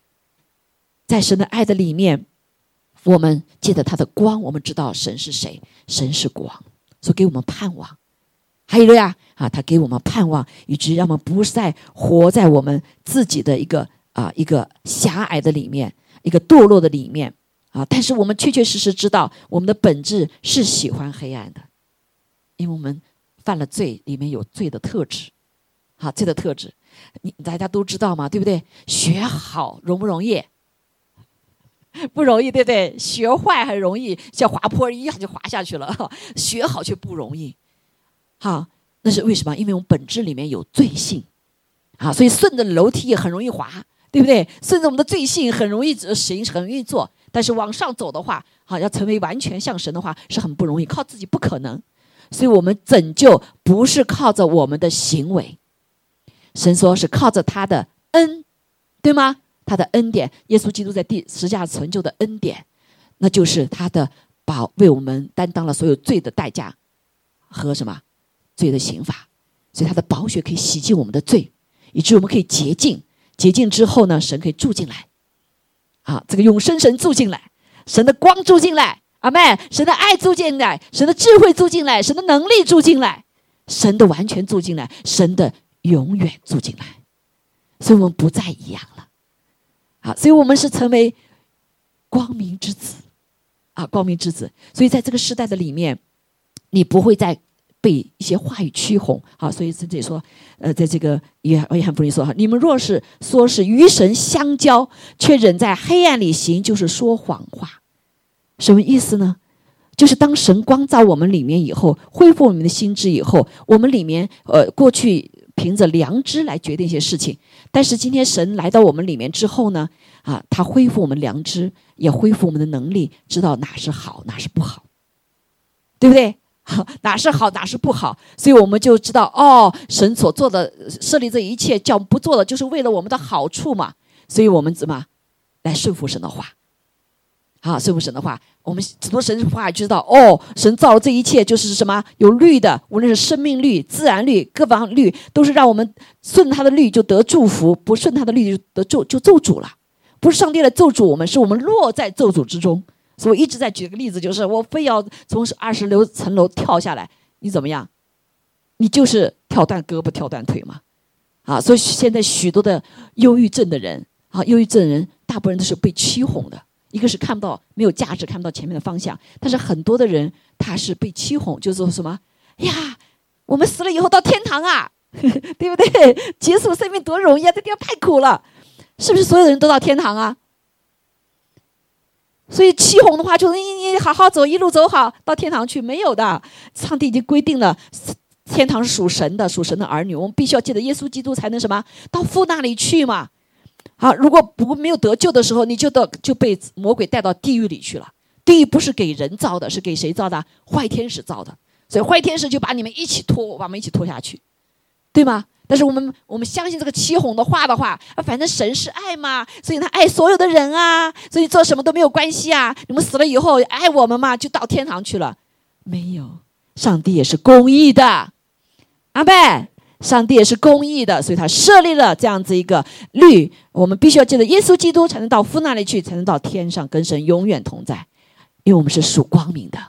在神的爱的里面，我们借着他的光，我们知道神是谁，神是光，所以给我们盼望。还有呀，啊，他给我们盼望，以至于让我们不再活在我们自己的一个啊一个狭隘的里面，一个堕落的里面啊。但是我们确确实实知道，我们的本质是喜欢黑暗的，因为我们犯了罪，里面有罪的特质，好，罪的特质。你大家都知道嘛，对不对？学好容不容易？不容易，对不对？学坏很容易，像滑坡一样就滑下去了。学好却不容易，好，那是为什么？因为我们本质里面有罪性，啊，所以顺着楼梯也很容易滑，对不对？顺着我们的罪性很容易行，很容易做。但是往上走的话，好，要成为完全像神的话是很不容易，靠自己不可能。所以我们拯救不是靠着我们的行为。神说是靠着他的恩，对吗？他的恩典，耶稣基督在第十架成就的恩典，那就是他的保为我们担当了所有罪的代价和什么罪的刑罚，所以他的宝血可以洗净我们的罪，以致我们可以洁净。洁净之后呢，神可以住进来，啊，这个永生神住进来，神的光住进来，阿妹，神的爱住进来，神的智慧住进来，神的能力住进来，神的完全住进来，神的。永远住进来，所以我们不再一样了，好，所以我们是成为光明之子，啊，光明之子。所以在这个时代的里面，你不会再被一些话语驱哄。好，所以这里说，呃，在这个约约翰福音说哈，你们若是说是与神相交，却仍在黑暗里行，就是说谎话。什么意思呢？就是当神光照我们里面以后，恢复我们的心智以后，我们里面呃过去凭着良知来决定一些事情，但是今天神来到我们里面之后呢，啊，他恢复我们良知，也恢复我们的能力，知道哪是好，哪是不好，对不对？哪是好，哪是不好？所以我们就知道哦，神所做的设立这一切叫不做的，就是为了我们的好处嘛。所以我们怎么来顺服神的话？啊，顺服神的话，我们很多神的话就知道哦，神造了这一切就是什么有律的，无论是生命律、自然律、各方律，都是让我们顺他的律就得祝福，不顺他的律就得咒就咒诅了。不是上帝来咒诅我们，是我们落在咒诅之中。所以我一直在举个例子，就是我非要从二十六层楼跳下来，你怎么样？你就是跳断胳膊、跳断腿嘛。啊，所以现在许多的忧郁症的人啊，忧郁症人大部分都是被欺哄的。一个是看不到没有价值，看不到前面的方向。但是很多的人他是被欺哄，就是说什么呀？我们死了以后到天堂啊，对不对？结束生命多容易啊，这地方太苦了，是不是所有的人都到天堂啊？所以欺哄的话，就是你你好好走，一路走好到天堂去，没有的。上帝已经规定了，天堂是属神的，属神的儿女，我们必须要记得耶稣基督才能什么到父那里去嘛。好，如果不没有得救的时候，你就到就被魔鬼带到地狱里去了。地狱不是给人造的，是给谁造的？坏天使造的。所以坏天使就把你们一起拖，把我们一起拖下去，对吗？但是我们我们相信这个七哄的话的话，啊，反正神是爱嘛，所以他爱所有的人啊，所以做什么都没有关系啊。你们死了以后爱我们嘛，就到天堂去了。没有，上帝也是公义的，阿贝。上帝也是公义的，所以他设立了这样子一个律。我们必须要记得，耶稣基督才能到父那里去，才能到天上跟神永远同在。因为我们是属光明的，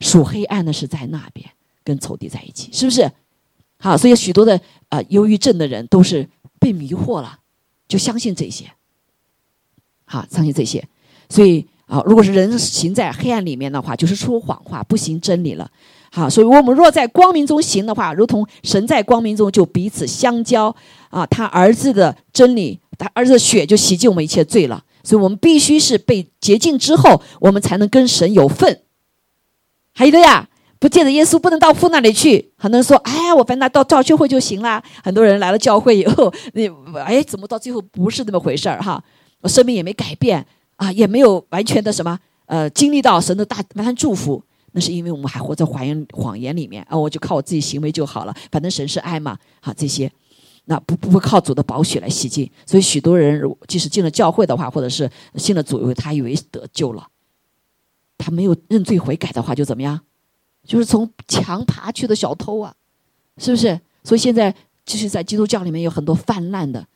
属黑暗的是在那边跟仇敌在一起，是不是？好，所以许多的呃忧郁症的人都是被迷惑了，就相信这些。好，相信这些，所以啊，如果是人行在黑暗里面的话，就是说谎话，不行真理了。好，所以我们若在光明中行的话，如同神在光明中，就彼此相交啊。他儿子的真理，他儿子的血就洗净我们一切罪了。所以我们必须是被洁净之后，我们才能跟神有份。还有的呀，不借着耶稣不能到父那里去。很多人说：“哎，我反正到教会就行了。”很多人来了教会以后，你哎，怎么到最后不是那么回事儿哈？我生命也没改变啊，也没有完全的什么呃，经历到神的大完全祝福。那是因为我们还活在谎言谎言里面啊！我就靠我自己行为就好了，反正神是爱嘛，好这些，那不不会靠主的宝血来洗净。所以许多人即使进了教会的话，或者是信了主以后，他以为得救了，他没有认罪悔改的话，就怎么样？就是从墙爬去的小偷啊，是不是？所以现在就是在基督教里面有很多泛滥的，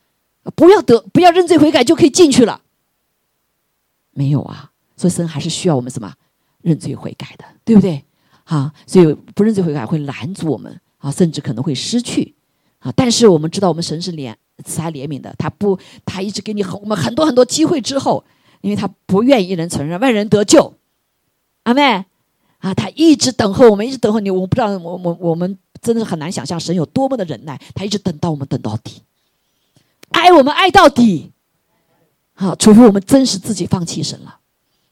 不要得不要认罪悔改就可以进去了，没有啊！所以神还是需要我们什么？认罪悔改的，对不对？啊，所以不认罪悔改会拦阻我们啊，甚至可能会失去啊。但是我们知道，我们神是怜慈爱怜悯的，他不，他一直给你很我们很多很多机会之后，因为他不愿意人承认，万人得救。阿妹啊，他一直等候我们，一直等候你。我不知道，我我我们真的是很难想象神有多么的忍耐，他一直等到我们等到底，爱我们爱到底。好，除非我们真实自己放弃神了。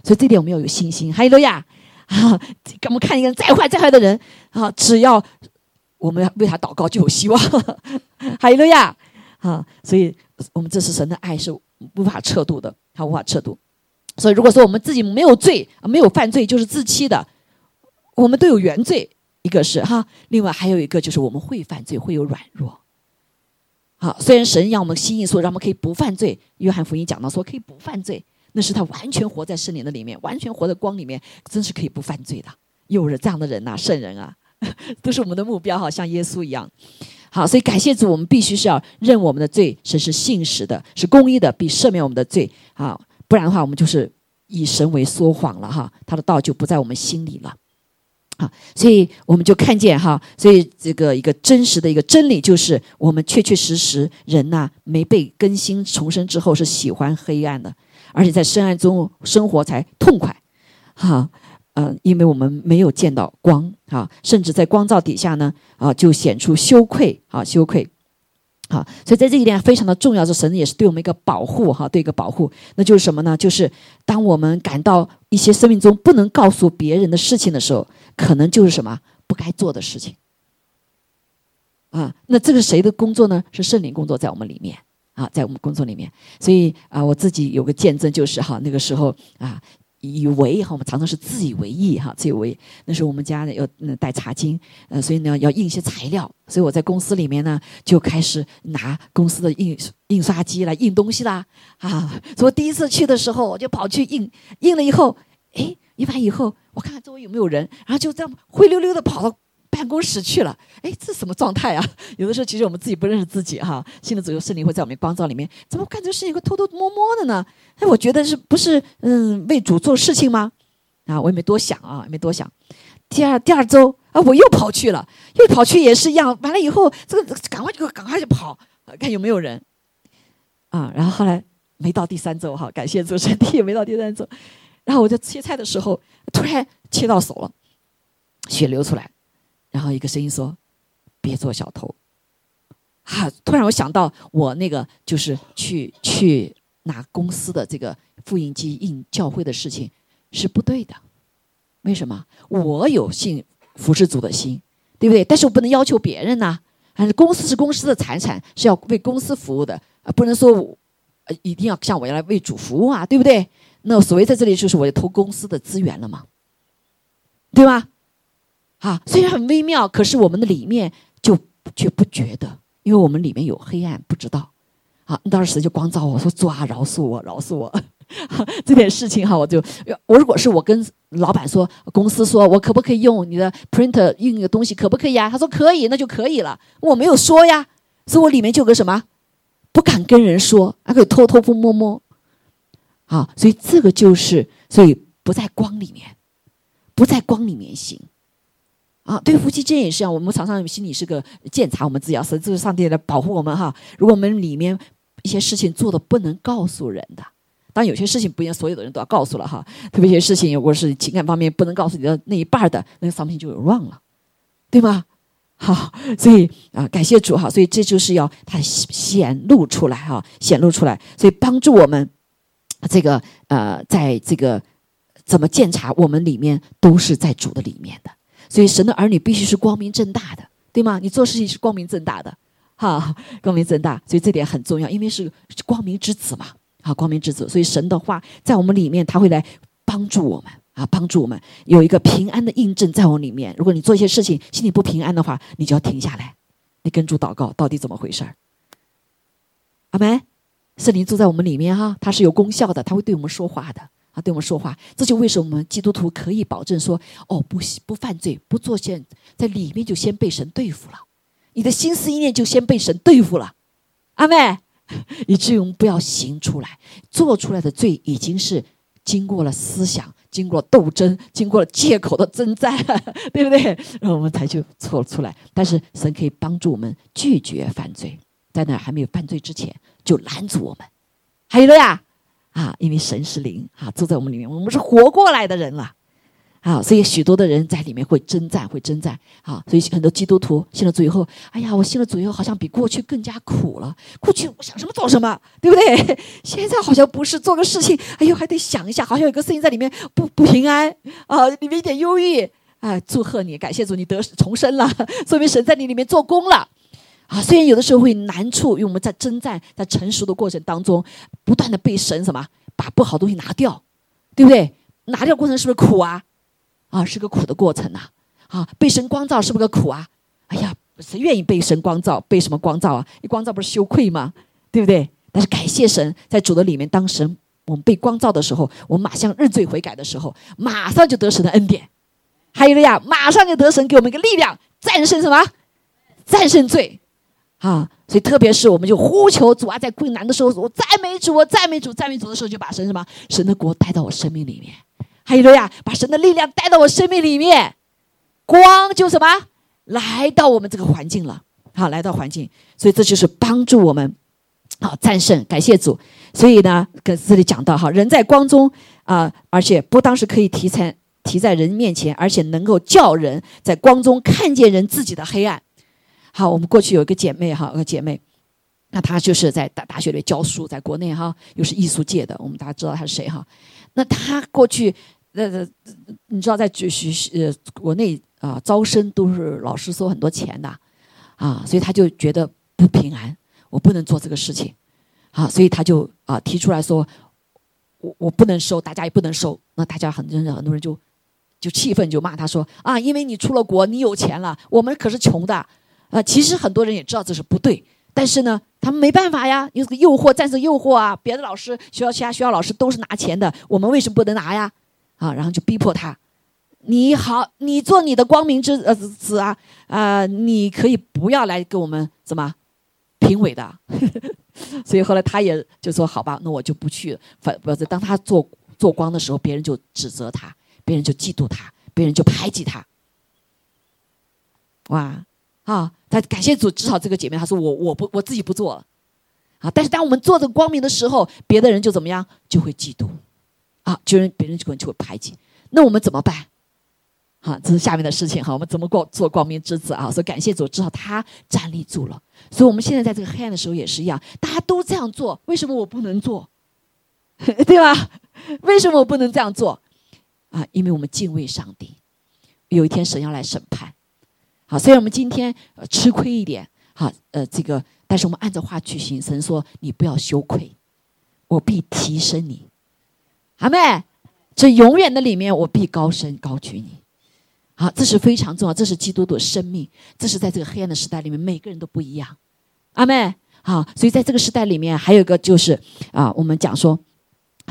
所以这点我们要有信心。哈利路亚！啊，我们看一个再坏再坏的人，啊，只要我们为他祷告，就有希望。哈利路亚！啊，所以我们这是神的爱是无法测度的，他无法测度。所以如果说我们自己没有罪，没有犯罪，就是自欺的，我们都有原罪。一个是哈，另外还有一个就是我们会犯罪，会有软弱。好，虽然神让我们心意说，让我们可以不犯罪。约翰福音讲到说，可以不犯罪。那是他完全活在圣灵的里面，完全活在光里面，真是可以不犯罪的。有了这样的人呐，圣人啊，都是我们的目标，好像耶稣一样。好，所以感谢主，我们必须是要认我们的罪，神是信实的，是公义的，必赦免我们的罪。啊，不然的话，我们就是以神为说谎了哈，他的道就不在我们心里了。好，所以我们就看见哈，所以这个一个真实的一个真理就是，我们确确实实人呐，没被更新重生之后是喜欢黑暗的。而且在深暗中生活才痛快，哈，嗯，因为我们没有见到光啊，甚至在光照底下呢，啊，就显出羞愧啊，羞愧，啊，所以在这一点非常的重要，是神也是对我们一个保护哈，对一个保护，那就是什么呢？就是当我们感到一些生命中不能告诉别人的事情的时候，可能就是什么？不该做的事情，啊，那这个谁的工作呢？是圣灵工作在我们里面。啊，在我们工作里面，所以啊，我自己有个见证，就是哈，那个时候啊。以为哈，我们常常是自以为意哈，自以为那时候我们家呢要带茶巾，呃，所以呢要印一些材料，所以我在公司里面呢就开始拿公司的印印刷机来印东西啦啊！所以我第一次去的时候，我就跑去印，印了以后，哎，印完以后，我看看周围有没有人，然后就这样灰溜溜的跑到。办公室去了，哎，这什么状态啊？有的时候其实我们自己不认识自己哈。新的左右圣灵会在我们光照里面，怎么干这个事情会偷偷摸摸的呢？哎，我觉得是不是嗯为主做事情吗？啊，我也没多想啊，也没多想。第二第二周啊，我又跑去了，又跑去也是一样。完了以后，这个赶快就赶快就跑，看有没有人啊。然后后来没到第三周哈，感谢主身体也没到第三周。然后我就切菜的时候，突然切到手了，血流出来。然后一个声音说：“别做小偷。”哈！突然我想到，我那个就是去去拿公司的这个复印机印教会的事情是不对的。为什么？我有信服侍主的心，对不对？但是我不能要求别人呐。还是公司是公司的财产，是要为公司服务的啊！不能说呃一定要像我要来为主服务啊，对不对？那所谓在这里就是我偷公司的资源了嘛，对吧？啊，虽然很微妙，可是我们的里面就却不觉得，因为我们里面有黑暗，不知道。啊，当时就光照我说：“主啊，饶恕我，饶恕我。”这点事情哈，我就我如果是我跟老板说，公司说我可不可以用你的 printer 印个东西，可不可以啊？他说可以，那就可以了。我没有说呀，所以我里面就有个什么，不敢跟人说，还可以偷偷摸摸。啊，所以这个就是，所以不在光里面，不在光里面行。啊，对夫妻之间也是一样。我们常常心里是个检查，我们自己要是这是上帝来保护我们哈。如果我们里面一些事情做的不能告诉人的，当然有些事情不一定所有的人都要告诉了哈。特别一些事情，如果是情感方面不能告诉你的那一半的，那个商品就有 wrong 了，对吗？好，所以啊，感谢主哈。所以这就是要它显露出来哈，显露出来，所以帮助我们这个呃，在这个怎么检查我们里面都是在主的里面的。所以，神的儿女必须是光明正大的，对吗？你做事情是光明正大的，哈，光明正大。所以这点很重要，因为是光明之子嘛，啊，光明之子。所以神的话在我们里面，他会来帮助我们啊，帮助我们有一个平安的印证在我里面。如果你做一些事情心里不平安的话，你就要停下来，你跟主祷告，到底怎么回事儿？阿门。圣灵住在我们里面哈，它是有功效的，他会对我们说话的。啊，对我们说话，这就为什么基督徒可以保证说，哦，不不犯罪，不做先在里面就先被神对付了，你的心思意念就先被神对付了，阿妹，以至于我们不要行出来，做出来的罪已经是经过了思想，经过了斗争，经过了借口的征战，对不对？然后我们才就错出来。但是神可以帮助我们拒绝犯罪，在那还没有犯罪之前就拦阻我们，还有了呀。啊，因为神是灵，啊，住在我们里面，我们是活过来的人了，啊，所以许多的人在里面会征战，会征战，啊，所以很多基督徒信了主以后，哎呀，我信了主以后，好像比过去更加苦了。过去我想什么做什么，对不对？现在好像不是做个事情，哎呦，还得想一下，好像有个事情在里面不不平安，啊，里面一点忧郁，啊，祝贺你，感谢主，你得重生了，说明神在你里面做工了。啊，虽然有的时候会难处，因为我们在征战，在成熟的过程当中，不断的被神什么把不好东西拿掉，对不对？拿掉过程是不是苦啊？啊，是个苦的过程呐。啊，被神光照是不是个苦啊？哎呀，谁愿意被神光照？被什么光照啊？一光照不是羞愧吗？对不对？但是感谢神，在主的里面，当神我们被光照的时候，我们马上认罪悔改的时候，马上就得神的恩典。还有了呀，马上就得神给我们一个力量，战胜什么？战胜罪。啊，所以特别是我们就呼求主啊，在困难的时候，我赞美主，我赞美主，赞美主的时候，就把神什么？神的国带到我生命里面，还有了呀，把神的力量带到我生命里面，光就什么？来到我们这个环境了，好，来到环境，所以这就是帮助我们，好战胜，感谢主。所以呢，跟这里讲到哈，人在光中啊，而且不当时可以提成提在人面前，而且能够叫人在光中看见人自己的黑暗。好，我们过去有一个姐妹哈，个姐妹，那她就是在大大学里教书，在国内哈，又是艺术界的，我们大家知道她是谁哈？那她过去，呃，你知道在学学呃国内啊招生都是老师收很多钱的，啊，所以她就觉得不平安，我不能做这个事情，啊，所以她就啊提出来说。我我不能收，大家也不能收，那大家很真的很多人就就气愤，就骂他说啊，因为你出了国，你有钱了，我们可是穷的啊。其实很多人也知道这是不对，但是呢，他们没办法呀，有这个诱惑，战胜诱惑啊。别的老师，学校其他学校老师都是拿钱的，我们为什么不能拿呀？啊，然后就逼迫他，你好，你做你的光明之呃子啊啊，你可以不要来跟我们怎么评委的。所以后来他也就说：“好吧，那我就不去。反不是当他做做光的时候，别人就指责他，别人就嫉妒他，别人就排挤他。哇啊！他感谢主，至少这个姐妹她说我我不我自己不做了啊。但是当我们做这个光明的时候，别的人就怎么样，就会嫉妒啊，就人别人就可能就会排挤。那我们怎么办？”好，这是下面的事情哈。我们怎么过做光明之子啊？所以感谢主，至少他站立住了。所以我们现在在这个黑暗的时候也是一样，大家都这样做，为什么我不能做？对吧？为什么我不能这样做？啊，因为我们敬畏上帝。有一天神要来审判。好，虽然我们今天吃亏一点，好，呃，这个，但是我们按照话去行。神说：“你不要羞愧，我必提升你。”阿妹，这永远的里面，我必高升高举你。好，这是非常重要，这是基督的生命，这是在这个黑暗的时代里面，每个人都不一样。阿妹，好，所以在这个时代里面，还有一个就是啊，我们讲说，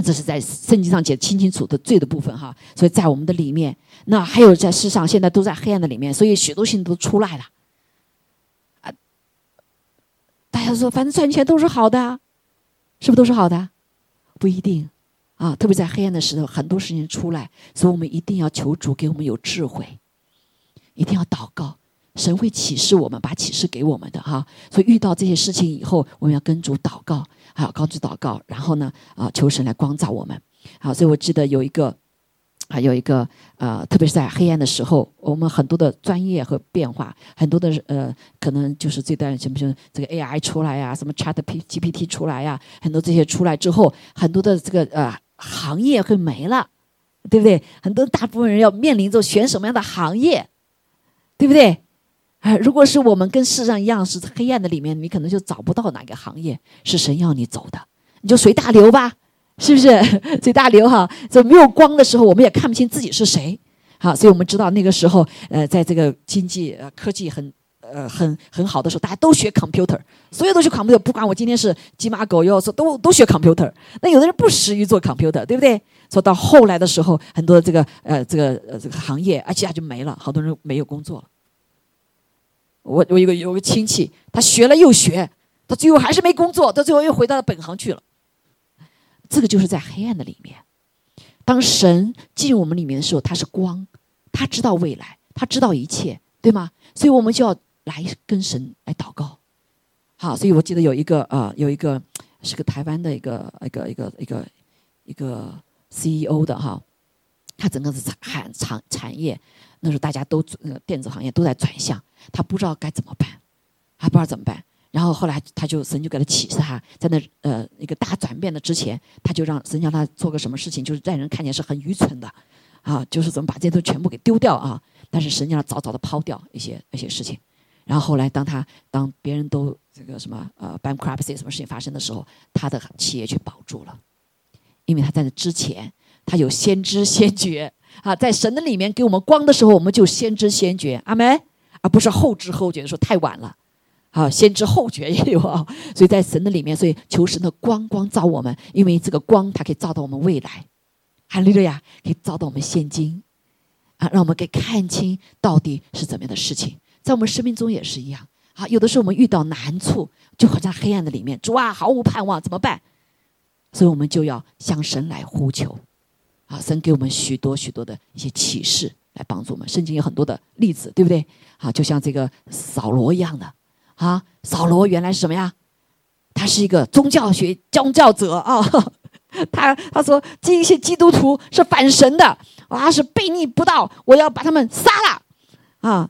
这是在圣经上写清清楚的罪的部分哈。所以在我们的里面，那还有在世上，现在都在黑暗的里面，所以许多信都出来了。啊，大家说，反正赚钱都是好的，是不是都是好的？不一定。啊，特别在黑暗的时候，很多事情出来，所以我们一定要求主给我们有智慧，一定要祷告，神会启示我们，把启示给我们的哈。所以遇到这些事情以后，我们要跟主祷告，还要高举祷告，然后呢，啊，求神来光照我们。好，所以我记得有一个，还有一个，呃，特别是在黑暗的时候，我们很多的专业和变化，很多的呃，可能就是这段什么什么这个 AI 出来呀，什么 Chat GPT 出来呀，很多这些出来之后，很多的这个呃。行业会没了，对不对？很多大部分人要面临着选什么样的行业，对不对？哎，如果是我们跟世上一样是黑暗的里面，你可能就找不到哪个行业是神要你走的，你就随大流吧，是不是？随大流哈，在没有光的时候，我们也看不清自己是谁。好，所以我们知道那个时候，呃，在这个经济呃科技很。呃，很很好的时候，大家都学 computer，所有都学 computer，不管我今天是鸡马狗肉，说都都学 computer。那有的人不适于做 computer，对不对？说到后来的时候，很多这个呃这个呃这个行业，而且他就没了，好多人没有工作了。我我有个有个亲戚，他学了又学，他最后还是没工作，他最后又回到了本行去了。这个就是在黑暗的里面，当神进入我们里面的时候，他是光，他知道未来，他知道一切，对吗？所以我们就要。来跟神来祷告，好，所以我记得有一个啊，有一个是个台湾的一个一个一个一个一个 CEO 的哈，他整个是产产产业，那时候大家都呃电子行业都在转向，他不知道该怎么办，还不知道怎么办，然后后来他就神就给他启示，他在那呃一个大转变的之前，他就让神让他做个什么事情，就是在人看见是很愚蠢的，啊，就是怎么把这些都全部给丢掉啊，但是神让他早早的抛掉一些一些事情。然后后来，当他当别人都这个什么呃 bankruptcy 什么事情发生的时候，他的企业却保住了，因为他在那之前，他有先知先觉 啊，在神的里面给我们光的时候，我们就先知先觉，阿门，而不是后知后觉的，说太晚了，啊，先知后觉也有啊，所以在神的里面，所以求神的光光照我们，因为这个光它可以照到我们未来，哈利路亚，可以照到我们现今，啊，让我们可以看清到底是怎么样的事情。在我们生命中也是一样。啊，有的时候我们遇到难处，就好像黑暗的里面，主啊，毫无盼望，怎么办？所以我们就要向神来呼求，啊，神给我们许多许多的一些启示。来帮助我们。圣经有很多的例子，对不对？啊，就像这个扫罗一样的，啊，扫罗原来是什么呀？他是一个宗教学宗教者啊，他他说这些基督徒是反神的。啊，是悖逆不道，我要把他们杀了，啊，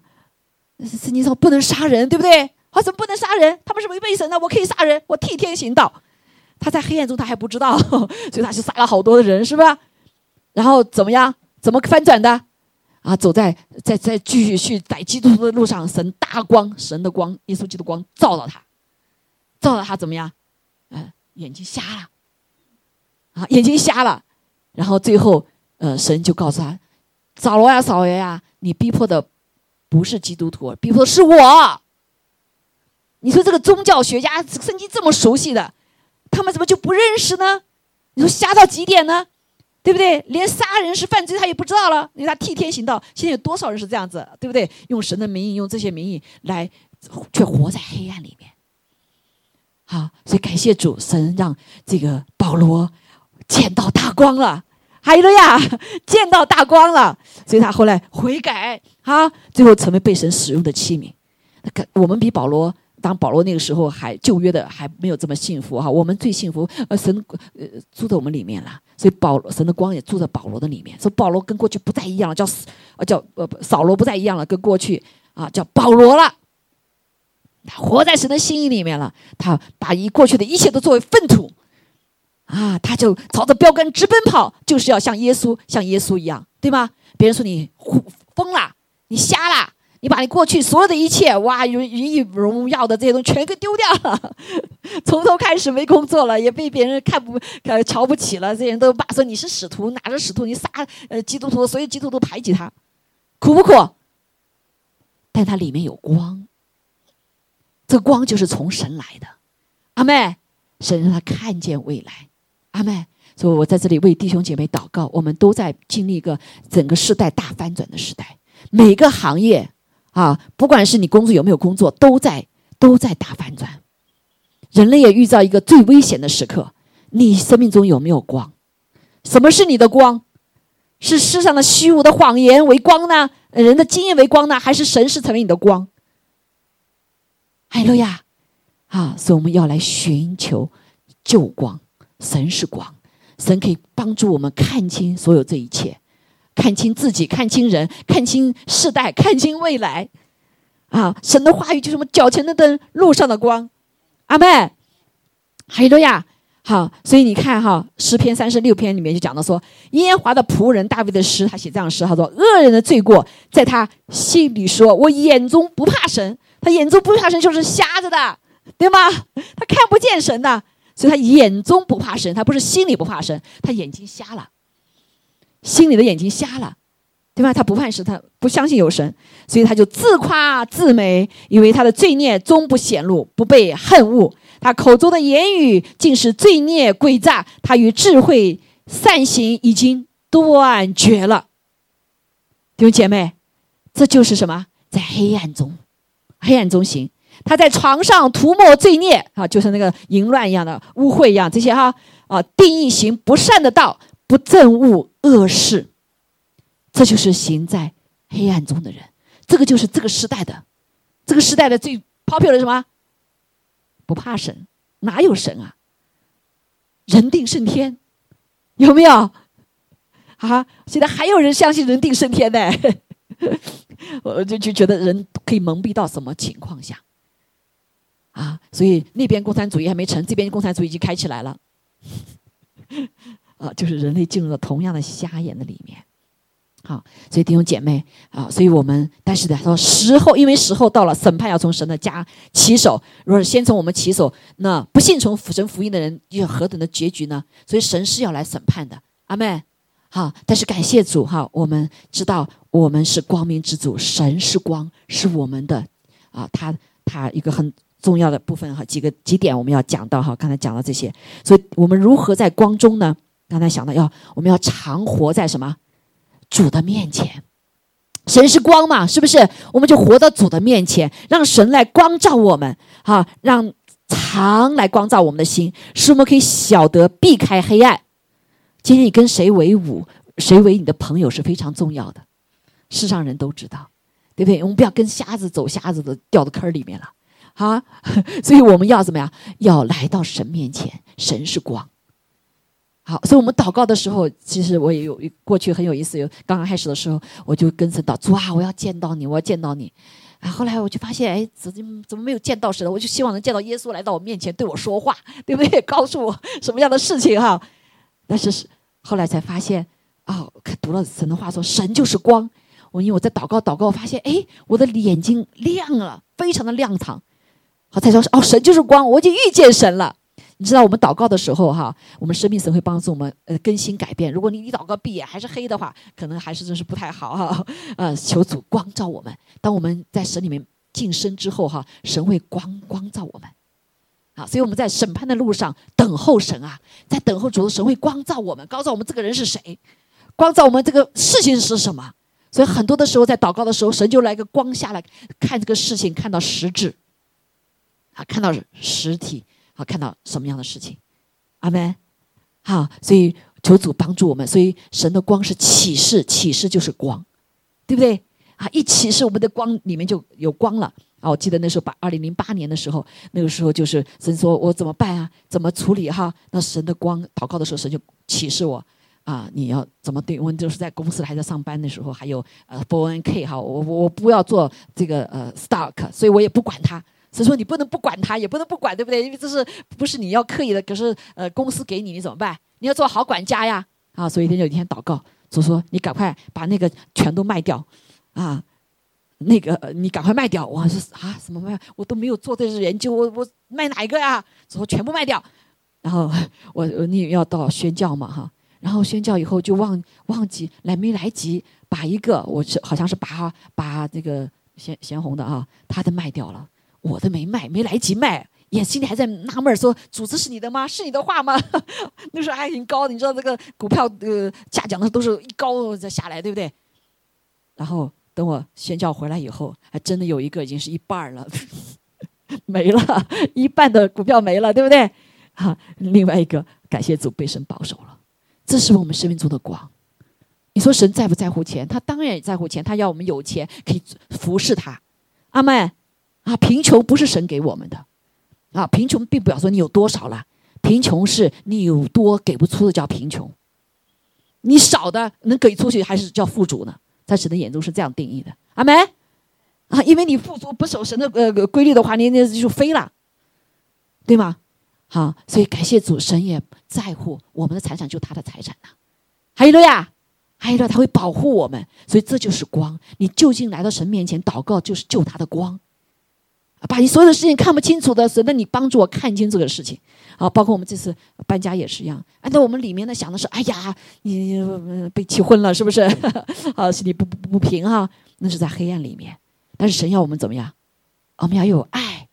圣经说不能杀人，对不对？啊，怎么不能杀人？他们是违背神的，我可以杀人，我替天行道。他在黑暗中他还不知道，所以他就杀了好多的人，是吧？然后怎么样？怎么翻转的？啊，走在在在继续去逮基督徒的路上，神大光，神的光，耶稣基督光照到他，照到他怎么样？嗯，眼睛瞎了，啊，眼睛瞎了。然后最后，呃，神就告诉他：“扫罗呀，扫罗呀，你逼迫的不是基督徒，逼迫的是我。你说这个宗教学家圣经这么熟悉的，他们怎么就不认识呢？你说瞎到极点呢？对不对？连杀人是犯罪他也不知道了，因为他替天行道。现在有多少人是这样子？对不对？用神的名义，用这些名义来，却活在黑暗里面。好，所以感谢主神让这个保罗。”见到大光了，哈利路亚！见到大光了，所以他后来悔改，哈，最后成为被神使用的器皿。那我们比保罗，当保罗那个时候还旧约的还没有这么幸福哈。我们最幸福，呃，神呃住在我们里面了，所以保罗神的光也住在保罗的里面。说保罗跟过去不再一样了，叫呃叫呃扫罗不再一样了，跟过去啊叫保罗了。他活在神的心意里面了，他把一过去的一切都作为粪土。啊，他就朝着标杆直奔跑，就是要像耶稣，像耶稣一样，对吗？别人说你疯了，你瞎了，你把你过去所有的一切，哇，荣荣荣耀的这些东西全给丢掉了，从头开始没工作了，也被别人看不呃瞧不起了，这些人都骂说你是使徒，哪个使徒？你杀呃基督徒，所有基督徒排挤他，苦不苦？但他里面有光，这光就是从神来的，阿妹，神让他看见未来。阿妹，所以我在这里为弟兄姐妹祷告。我们都在经历一个整个时代大翻转的时代，每个行业啊，不管是你工作有没有工作，都在都在大翻转。人类也遇到一个最危险的时刻。你生命中有没有光？什么是你的光？是世上的虚无的谎言为光呢？人的经验为光呢？还是神是成为你的光？海路亚，啊，所以我们要来寻求救光。神是光，神可以帮助我们看清所有这一切，看清自己，看清人，看清世代，看清未来。啊，神的话语就是我们脚前的灯，路上的光。阿妹，哈利路亚。好，所以你看哈，诗篇三十六篇里面就讲到说，耶和华的仆人大卫的诗，他写这样诗，他说：恶人的罪过在他心里，说我眼中不怕神，他眼中不怕神就是瞎着的，对吗？他看不见神的。所以他眼中不怕神，他不是心里不怕神，他眼睛瞎了，心里的眼睛瞎了，对吧？他不怕神，他不相信有神，所以他就自夸自美，以为他的罪孽终不显露，不被恨恶。他口中的言语竟是罪孽诡诈，他与智慧善行已经断绝了。弟兄姐妹，这就是什么？在黑暗中，黑暗中行。他在床上涂抹罪孽啊，就是那个淫乱一样的污秽一样，这些哈啊，定义行不善的道，不憎恶恶事，这就是行在黑暗中的人。这个就是这个时代的，这个时代的最 popular 的什么？不怕神，哪有神啊？人定胜天，有没有？啊，现在还有人相信人定胜天呢？我就就觉得人可以蒙蔽到什么情况下？啊，所以那边共产主义还没成，这边共产主义已经开起来了。啊，就是人类进入了同样的瞎眼的里面。好，所以弟兄姐妹啊，所以我们但是呢，说时候，因为时候到了，审判要从神的家起手。如果是先从我们起手，那不信从神福音的人有何等的结局呢？所以神是要来审判的。阿妹，好，但是感谢主哈，我们知道我们是光明之主，神是光，是我们的啊，他他一个很。重要的部分哈，几个几点我们要讲到哈。刚才讲到这些，所以我们如何在光中呢？刚才想到要我们要常活在什么主的面前？神是光嘛，是不是？我们就活到主的面前，让神来光照我们，哈，让常来光照我们的心，使我们可以晓得避开黑暗。今天你跟谁为伍，谁为你的朋友是非常重要的，世上人都知道，对不对？我们不要跟瞎子走瞎子的，掉到坑里面了。啊，所以我们要怎么样？要来到神面前，神是光，好，所以我们祷告的时候，其实我也有过去很有意思。有刚刚开始的时候，我就跟神祷主啊，我要见到你，我要见到你。啊，后来我就发现，哎，怎么怎么没有见到神？我就希望能见到耶稣来到我面前对我说话，对不对？告诉我什么样的事情哈？但是是后来才发现，哦，读了神的话说，神就是光。我因为我在祷告祷告，我发现哎，我的眼睛亮了，非常的亮堂。好，才说哦，神就是光，我已经遇见神了。你知道我们祷告的时候，哈，我们生命神会帮助我们呃更新改变。如果你你祷告闭眼还是黑的话，可能还是真是不太好哈。呃，求主光照我们。当我们在神里面晋升之后，哈，神会光光照我们。啊，所以我们在审判的路上等候神啊，在等候主的神会光照我们，光照我们这个人是谁，光照我们这个事情是什么。所以很多的时候在祷告的时候，神就来个光下来看这个事情，看到实质，啊，看到实体。好，看到什么样的事情，阿门。好，所以求主帮助我们。所以神的光是启示，启示就是光，对不对？啊，一启示，我们的光里面就有光了。啊，我记得那时候把二零零八年的时候，那个时候就是神说我怎么办啊？怎么处理哈？那神的光祷告的时候，神就启示我啊，你要怎么对？我就是在公司还在上班的时候，还有呃 f N K 哈，我我不要做这个呃 stock，所以我也不管它。所以说你不能不管他，也不能不管，对不对？因为这是不是你要刻意的？可是呃，公司给你，你怎么办？你要做好管家呀！啊，所以一天有一天祷告，就说你赶快把那个全都卖掉，啊，那个你赶快卖掉。我说啊，什么卖？我都没有做这些研究，我我卖哪一个呀？说全部卖掉。然后我你要到宣教嘛哈，然后宣教以后就忘忘记来没来及把一个，我是好像是把把这个咸咸红的啊，他的卖掉了。我都没卖，没来及卖，也心里还在纳闷说：“组织是你的吗？是你的话吗？” 那时候还挺高的，你知道这个股票呃下降的都是一高再下来，对不对？然后等我宣教回来以后，还真的有一个已经是一半了，没了一半的股票没了，对不对？哈，另外一个感谢主被神保守了，这是我们生命中的光。你说神在不在乎钱？他当然也在乎钱，他要我们有钱可以服侍他。阿妹。啊，贫穷不是神给我们的，啊，贫穷并不表说你有多少了，贫穷是你有多给不出的叫贫穷，你少的能给出去还是叫富足呢？在神的眼中是这样定义的，阿门。啊，因为你富足不守神的呃规律的话，你那就飞了，对吗？好，所以感谢主，神也在乎我们的财产，就他的财产呐。还有了呀，还有了，他会保护我们，所以这就是光。你就近来到神面前祷告，就是救他的光。把你所有的事情看不清楚的时候，那你帮助我看清这个事情。好，包括我们这次搬家也是一样。按照我们里面的想的是，哎呀，你被气昏了是不是？啊，心里不不不平哈。那是在黑暗里面。但是神要我们怎么样？我们要有爱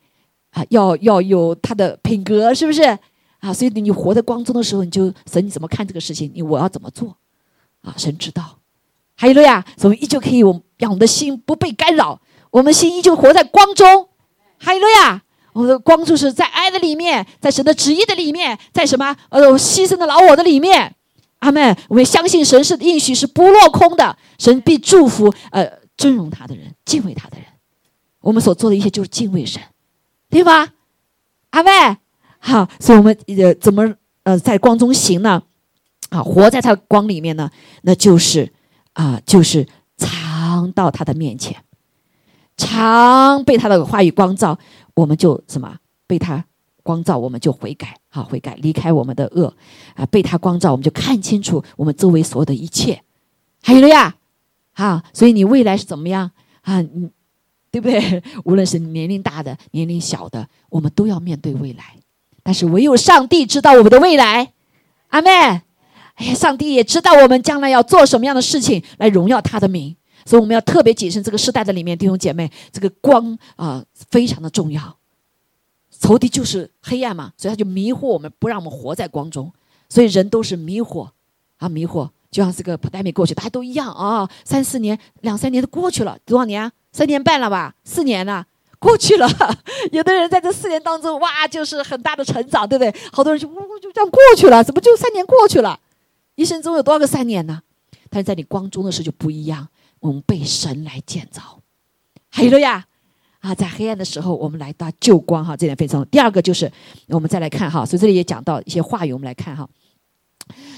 啊，要要有他的品格，是不是？啊，所以你活在光中的时候，你就神你怎么看这个事情？你我要怎么做？啊，神知道。还有了呀，我们依旧可以，我让我们的心不被干扰，我们心依旧活在光中。哈利路亚！我的光就是在爱的里面，在神的旨意的里面，在什么呃牺牲的老我的里面。阿门！我们相信神是应许是不落空的，神必祝福呃尊荣他的人，敬畏他的人。我们所做的一切就是敬畏神，对吧？阿妹，好，所以我们呃怎么呃在光中行呢？啊，活在他的光里面呢？那就是啊，就是藏到他的面前。常被他的话语光照，我们就什么被他光照，我们就悔改，啊悔改，离开我们的恶啊！被他光照，我们就看清楚我们周围所有的一切。还有了呀，啊，所以你未来是怎么样啊？你，对不对？无论是年龄大的、年龄小的，我们都要面对未来。但是唯有上帝知道我们的未来，阿妹，哎呀，上帝也知道我们将来要做什么样的事情来荣耀他的名。所以我们要特别谨慎，这个时代的里面弟兄姐妹，这个光啊非常的重要。仇敌就是黑暗嘛，所以他就迷惑我们，不让我们活在光中。所以人都是迷惑啊，迷惑，就像这个 pandemic 过去，大家都一样啊。三四年、两三年都过去了，多少年？三年半了吧？四年了，过去了。有的人在这四年当中，哇，就是很大的成长，对不对？好多人就呜呜就这样过去了，怎么就三年过去了？一生中有多少个三年呢？但是在你光中的时候就不一样。我们被神来建造，还有了呀，啊，在黑暗的时候，我们来到救光哈，这点非常。第二个就是，我们再来看哈，所以这里也讲到一些话语，我们来看哈，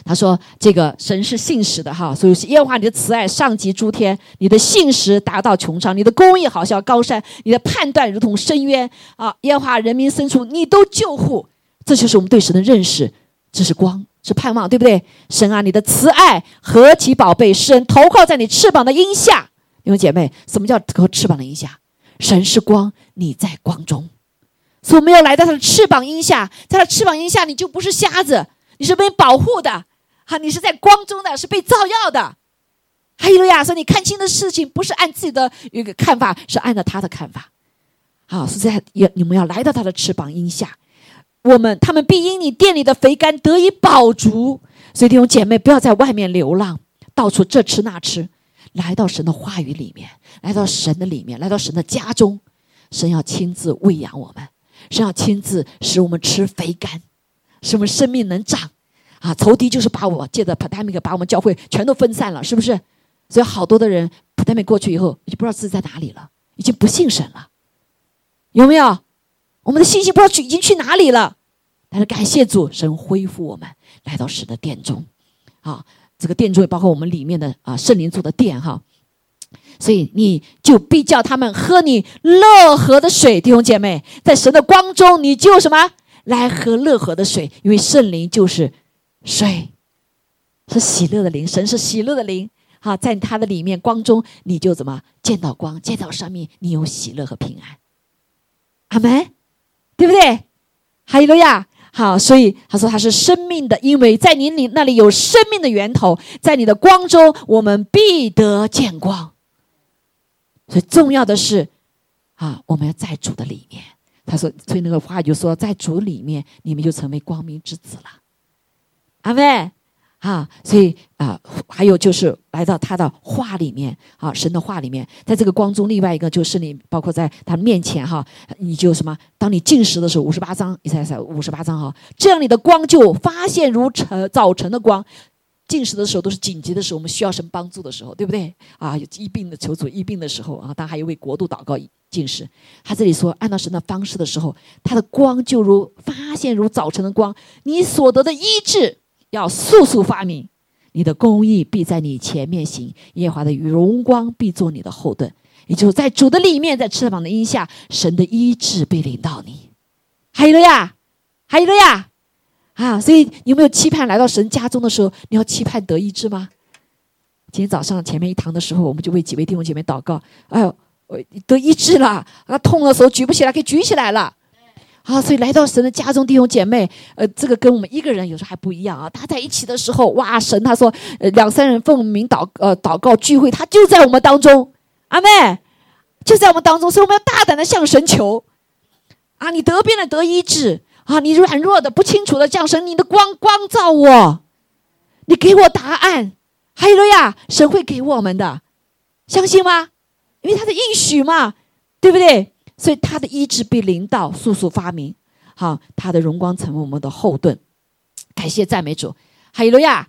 他说：“这个神是信实的哈，所以耶和华你的慈爱上及诸天，你的信实达到穹苍，你的公义好像高山，你的判断如同深渊。啊！耶和华人民深处你都救护，这就是我们对神的认识，这是光，是盼望，对不对？神啊，你的慈爱何其宝贝，使人投靠在你翅膀的荫下。弟兄姐妹，什么叫投翅膀的荫下？神是光，你在光中，所以我们要来到他的翅膀荫下，在他翅膀荫下，你就不是瞎子，你是被保护的。”好，你是在光中的，是被照耀的。还有呀，说你看清的事情不是按自己的一个看法，是按照他的看法。好，是在要你们要来到他的翅膀荫下。我们他们必因你店里的肥甘得以饱足。所以弟兄姐妹，不要在外面流浪，到处这吃那吃，来到神的话语里面，来到神的里面，来到神的家中。神要亲自喂养我们，神要亲自使我们吃肥甘，使我们生命能长。啊，仇敌就是把我借着 pandemic 把我们教会全都分散了，是不是？所以好多的人 pandemic 过去以后，就不知道自己在哪里了，已经不信神了，有没有？我们的信心不知道去已经去哪里了。但是感谢主，神恢复我们来到神的殿中，啊，这个殿中也包括我们里面的啊圣灵做的殿哈。所以你就必叫他们喝你乐河的水，弟兄姐妹，在神的光中，你就什么来喝乐河的水，因为圣灵就是。水是喜乐的灵，神是喜乐的灵。好，在他的里面光中，你就怎么见到光，见到生命，你有喜乐和平安。阿门，对不对？哈利路亚。好，所以他说他是生命的，因为在你里那里有生命的源头，在你的光中，我们必得见光。所以重要的是啊，我们要在主的里面。他说，所以那个话就说，在主里面，你们就成为光明之子了。阿妹，啊，所以啊，还有就是来到他的话里面啊，神的话里面，在这个光中，另外一个就是你，包括在他面前哈，你就什么？当你进食的时候，五十八章，你猜猜，五十八章哈，这样你的光就发现如晨早晨的光。进食的时候都是紧急的时候，我们需要神帮助的时候，对不对？啊，有疫病的求主疫病的时候啊，当还有为国度祷告进食。他这里说，按照神的方式的时候，他的光就如发现如早晨的光，你所得的医治。要速速发明，你的公义必在你前面行，耶和华的荣光必做你的后盾。也就是在主的里面，在翅膀的荫下，神的医治被领到你。还有了呀，还有了呀，啊！所以你有没有期盼来到神家中的时候，你要期盼得医治吗？今天早上前面一堂的时候，我们就为几位弟兄姐妹祷告。哎呦，我得医治了，啊，痛的时候举不起来，可以举起来了。啊，所以来到神的家中，弟兄姐妹，呃，这个跟我们一个人有时候还不一样啊。他在一起的时候，哇，神他说，呃，两三人奉名祷，呃，祷告聚会，他就在我们当中，阿妹，就在我们当中，所以我们要大胆的向神求，啊，你得病了得医治，啊，你软弱的不清楚的降神，你的光光照我，你给我答案，还有了呀，神会给我们的，相信吗？因为他的应许嘛，对不对？所以他的医治被领导速速发明，好，他的荣光成为我们的后盾。感谢赞美主，哈利路亚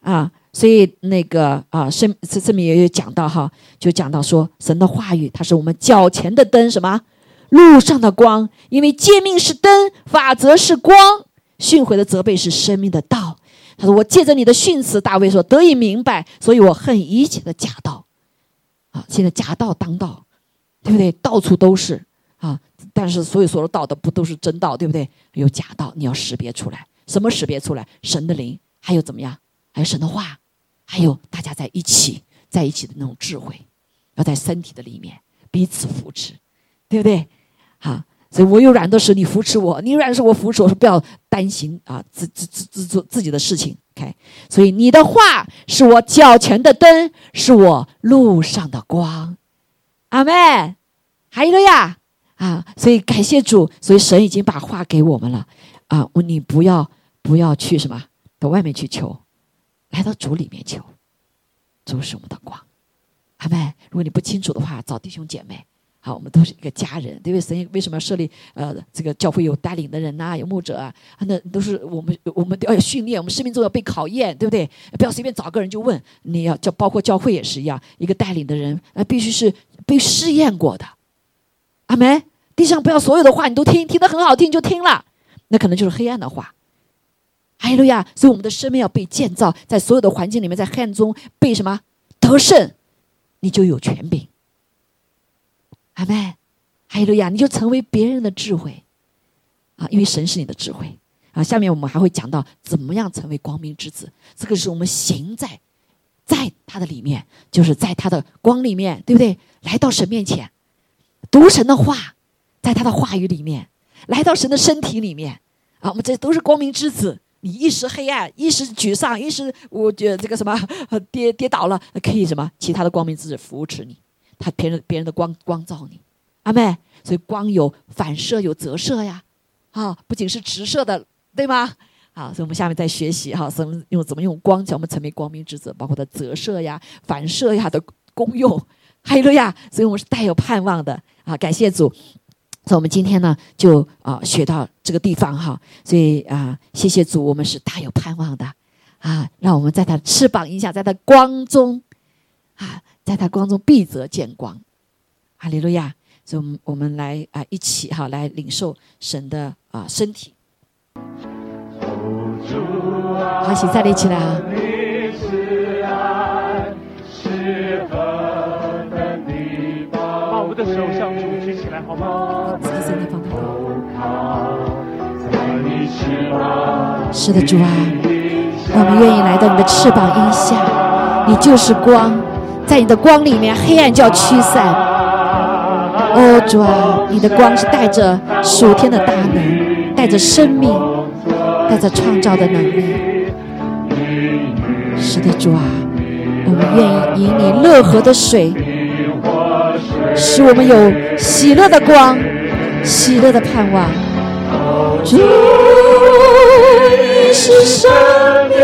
啊！所以那个啊，圣这这面也有讲到哈，就讲到说神的话语，它是我们脚前的灯，什么路上的光。因为诫命是灯，法则是光，训诲的责备是生命的道。他说：“我借着你的训词，大卫说得以明白，所以我恨一切的假道。啊，现在假道当道。”对不对？到处都是啊！但是所有所有的道的不都是真道？对不对？有假道，你要识别出来。什么识别出来？神的灵，还有怎么样？还有神的话，还有大家在一起在一起的那种智慧，要在身体的里面彼此扶持，对不对？好，所以我有软的时候，你扶持我；你软的时候，我扶持我。说不要担心啊，自自自自做自己的事情。OK，所以你的话是我脚前的灯，是我路上的光。阿妹，还有了呀啊！所以感谢主，所以神已经把话给我们了啊！你不要不要去什么到外面去求，来到主里面求，主是我们的光。阿妹，如果你不清楚的话，找弟兄姐妹。好，我们都是一个家人，对不对？神为什么要设立呃这个教会有带领的人呐，有牧者啊？那都是我们我们都要训练，我们生命中要被考验，对不对？不要随便找个人就问，你要教，包括教会也是一样，一个带领的人那，必须是被试验过的。阿门。地上不要所有的话你都听，听得很好听就听了，那可能就是黑暗的话。哈利路亚！所以我们的生命要被建造，在所有的环境里面，在黑暗中被什么得胜，你就有权柄。阿妹，哈利路亚！你就成为别人的智慧啊，因为神是你的智慧啊。下面我们还会讲到怎么样成为光明之子，这个是我们行在在他的里面，就是在他的光里面，对不对？来到神面前，读神的话，在他的话语里面，来到神的身体里面啊，我们这都是光明之子。你一时黑暗，一时沮丧，一时我觉得这个什么 跌跌倒了，可以什么？其他的光明之子扶持你。他别人别人的光光照你，阿妹，所以光有反射有折射呀，啊，不仅是直射的，对吗？好，所以我们下面再学习哈，怎么用怎么用光，叫我们成为光明之子，包括的折射呀、反射呀的功用，哈利路亚，所以我们是带有盼望的啊！感谢主，所以我们今天呢就啊学到这个地方哈，所以啊谢谢主，我们是大有盼望的啊，让我们在他翅膀影响，在他光中啊。在他光中必则见光，哈利路亚！所以，我们我们来啊，一起哈来领受神的啊身体。好，请再立起来啊！是的，主啊，我们愿意来到你的翅膀荫下，你就是光。在你的光里面，黑暗就要驱散。哦，主啊，你的光是带着属天的大能，带着生命，带着创造的能力。是的，主啊，我们愿意以你乐河的水，使我们有喜乐的光，喜乐的盼望。主，你是生命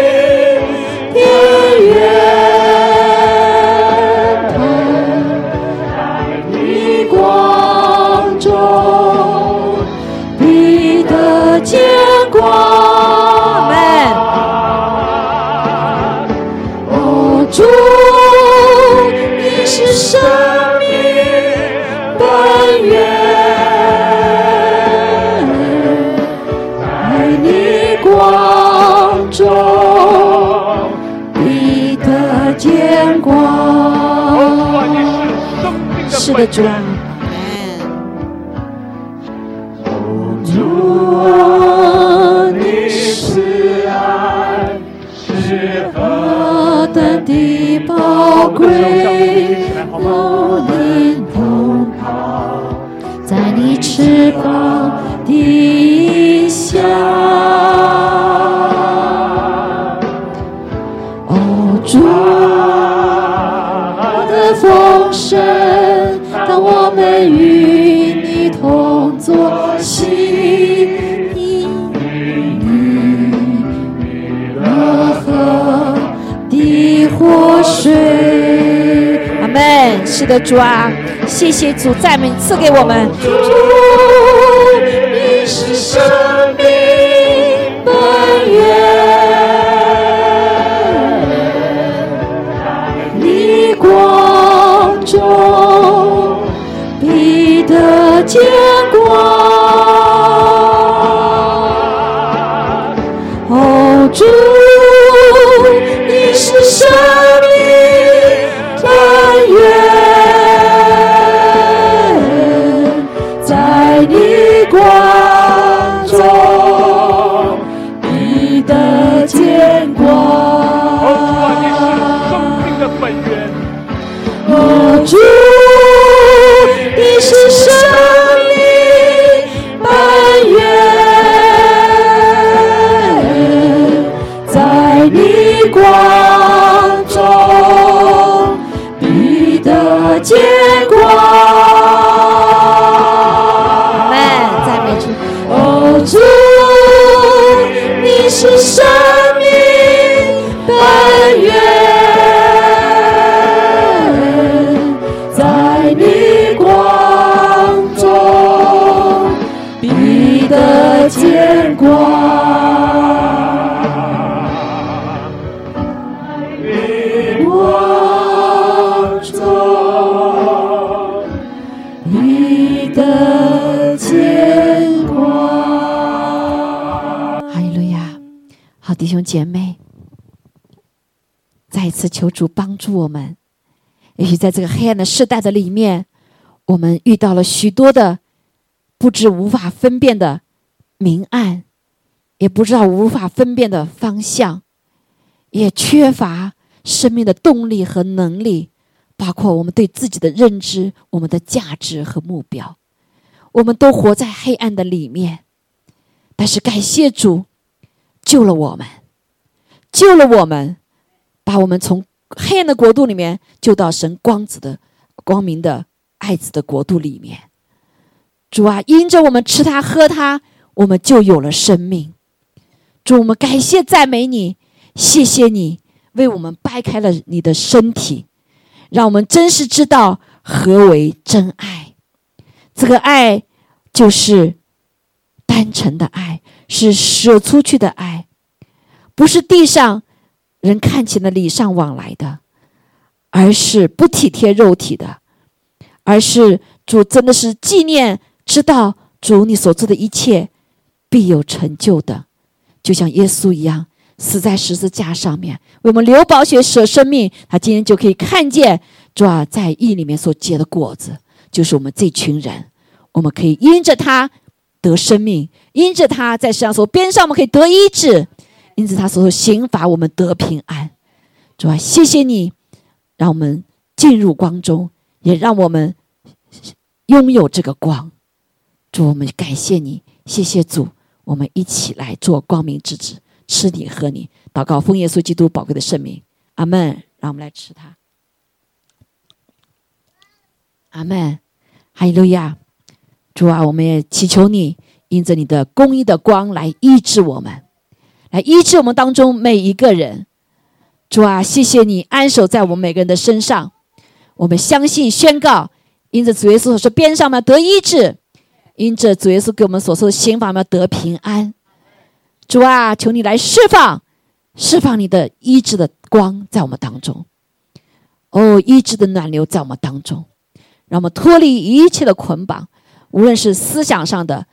是的，主啊，是的，主啊，谢谢主，赞美赐给我们。是求主帮助我们。也许在这个黑暗的时代的里面，我们遇到了许多的不知无法分辨的明暗，也不知道无法分辨的方向，也缺乏生命的动力和能力，包括我们对自己的认知、我们的价值和目标，我们都活在黑暗的里面。但是感谢主。救了我们，救了我们，把我们从黑暗的国度里面救到神光子的光明的爱子的国度里面。主啊，因着我们吃它喝它，我们就有了生命。主，我们感谢赞美你，谢谢你为我们掰开了你的身体，让我们真实知道何为真爱。这个爱就是单纯的爱。是舍出去的爱，不是地上人看起来礼尚往来的，而是不体贴肉体的，而是主真的是纪念，知道主你所做的一切必有成就的，就像耶稣一样死在十字架上面，为我们流宝血舍生命，他今天就可以看见主啊在义里面所结的果子，就是我们这群人，我们可以因着他。得生命，因着他在世上所边上，我们可以得医治；因此他所说刑罚，我们得平安。主啊，谢谢你，让我们进入光中，也让我们拥有这个光。主，我们感谢你，谢谢主，我们一起来做光明之子，吃你喝你，祷告奉耶稣基督宝贵的圣名，阿门。让我们来吃它，阿门，哈利路亚。主啊，我们也祈求你，因着你的公义的光来医治我们，来医治我们当中每一个人。主啊，谢谢你安守在我们每个人的身上。我们相信宣告，因着主耶稣所说边上嘛得医治，因着主耶稣给我们所说的刑法嘛得平安。主啊，求你来释放，释放你的医治的光在我们当中。哦，医治的暖流在我们当中，让我们脱离一切的捆绑。无论是思想上的、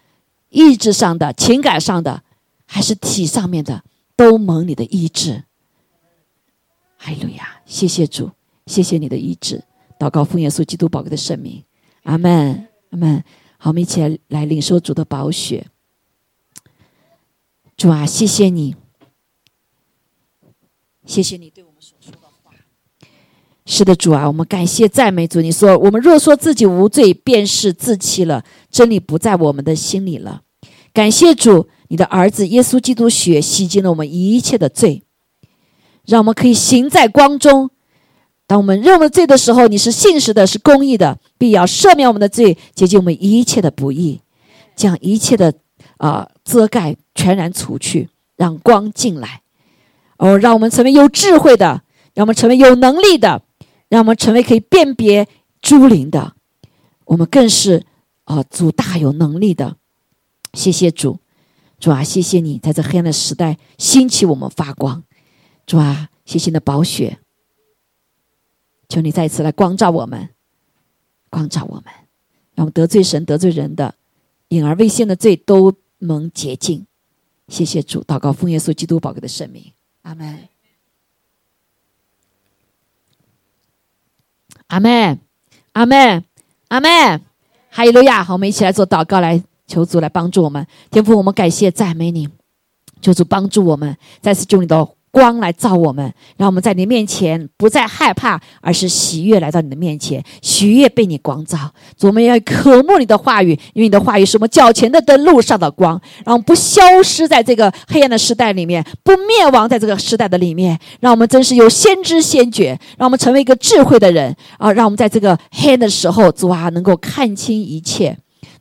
意志上的、情感上的，还是体上面的，都蒙你的医治。哈利路亚！谢谢主，谢谢你的医治。祷告奉耶稣基督宝贵的圣名，阿门，阿门。好，我们一起来领受主的宝血。主啊，谢谢你，谢谢你对我们所说的话。是的，主啊，我们感谢赞美主。你说，我们若说自己无罪，便是自欺了，真理不在我们的心里了。感谢主，你的儿子耶稣基督血洗净了我们一切的罪，让我们可以行在光中。当我们认为罪的时候，你是信实的，是公义的，必要赦免我们的罪，洁净我们一切的不义，将一切的啊遮盖全然除去，让光进来。哦，让我们成为有智慧的，让我们成为有能力的。让我们成为可以辨别诸灵的，我们更是啊主大有能力的。谢谢主，主啊，谢谢你在这黑暗的时代兴起我们发光。主啊，谢谢你的宝血，求你再一次来光照我们，光照我们，让我们得罪神得罪人的隐而未现的罪都蒙洁净。谢谢主，祷告奉耶稣基督宝贵的圣名，阿门。阿门，阿门，阿门，哈利路亚！好，我们一起来做祷告，来求主来帮助我们。天父，我们感谢赞美你，求主帮助我们，再次用你的。光来照我们，让我们在你面前不再害怕，而是喜悦来到你的面前，喜悦被你光照。主我们要渴慕你的话语，因为你的话语是我们脚前的灯，路上的光，让我们不消失在这个黑暗的时代里面，不灭亡在这个时代的里面。让我们真是有先知先觉，让我们成为一个智慧的人啊！让我们在这个黑暗的时候，主啊，能够看清一切。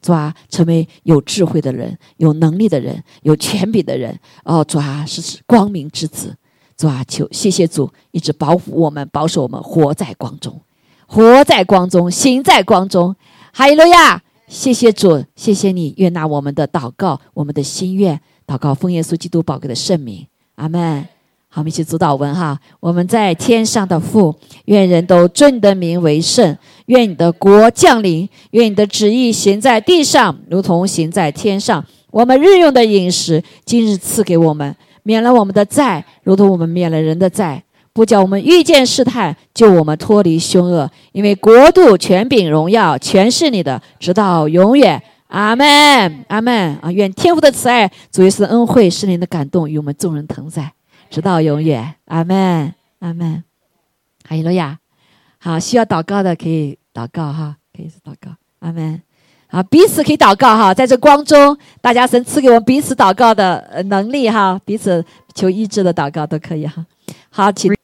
主啊，成为有智慧的人、有能力的人、有权柄的人哦！主啊，是光明之子。主啊，求谢谢主，一直保护我们、保守我们，活在光中，活在光中，行在光中。哈利路亚！谢谢主，谢谢你悦纳我们的祷告，我们的心愿。祷告奉耶稣基督宝贵的圣名，阿门。好，我们一起读祷文哈。我们在天上的父，愿人都尊你的名为圣。愿你的国降临，愿你的旨意行在地上，如同行在天上。我们日用的饮食，今日赐给我们。免了我们的债，如同我们免了人的债。不叫我们遇见试探，救我们脱离凶恶。因为国度、权柄、荣耀，全是你的，直到永远。阿门，阿门啊！愿天父的慈爱、主耶稣的恩惠、圣灵的感动与我们众人同在，直到永远。阿门，阿门。哈利路亚。好，需要祷告的可以祷告哈，可以祷告。阿门。好，彼此可以祷告哈，在这光中，大家神赐给我们彼此祷告的能力哈，彼此求医治的祷告都可以哈。好，请。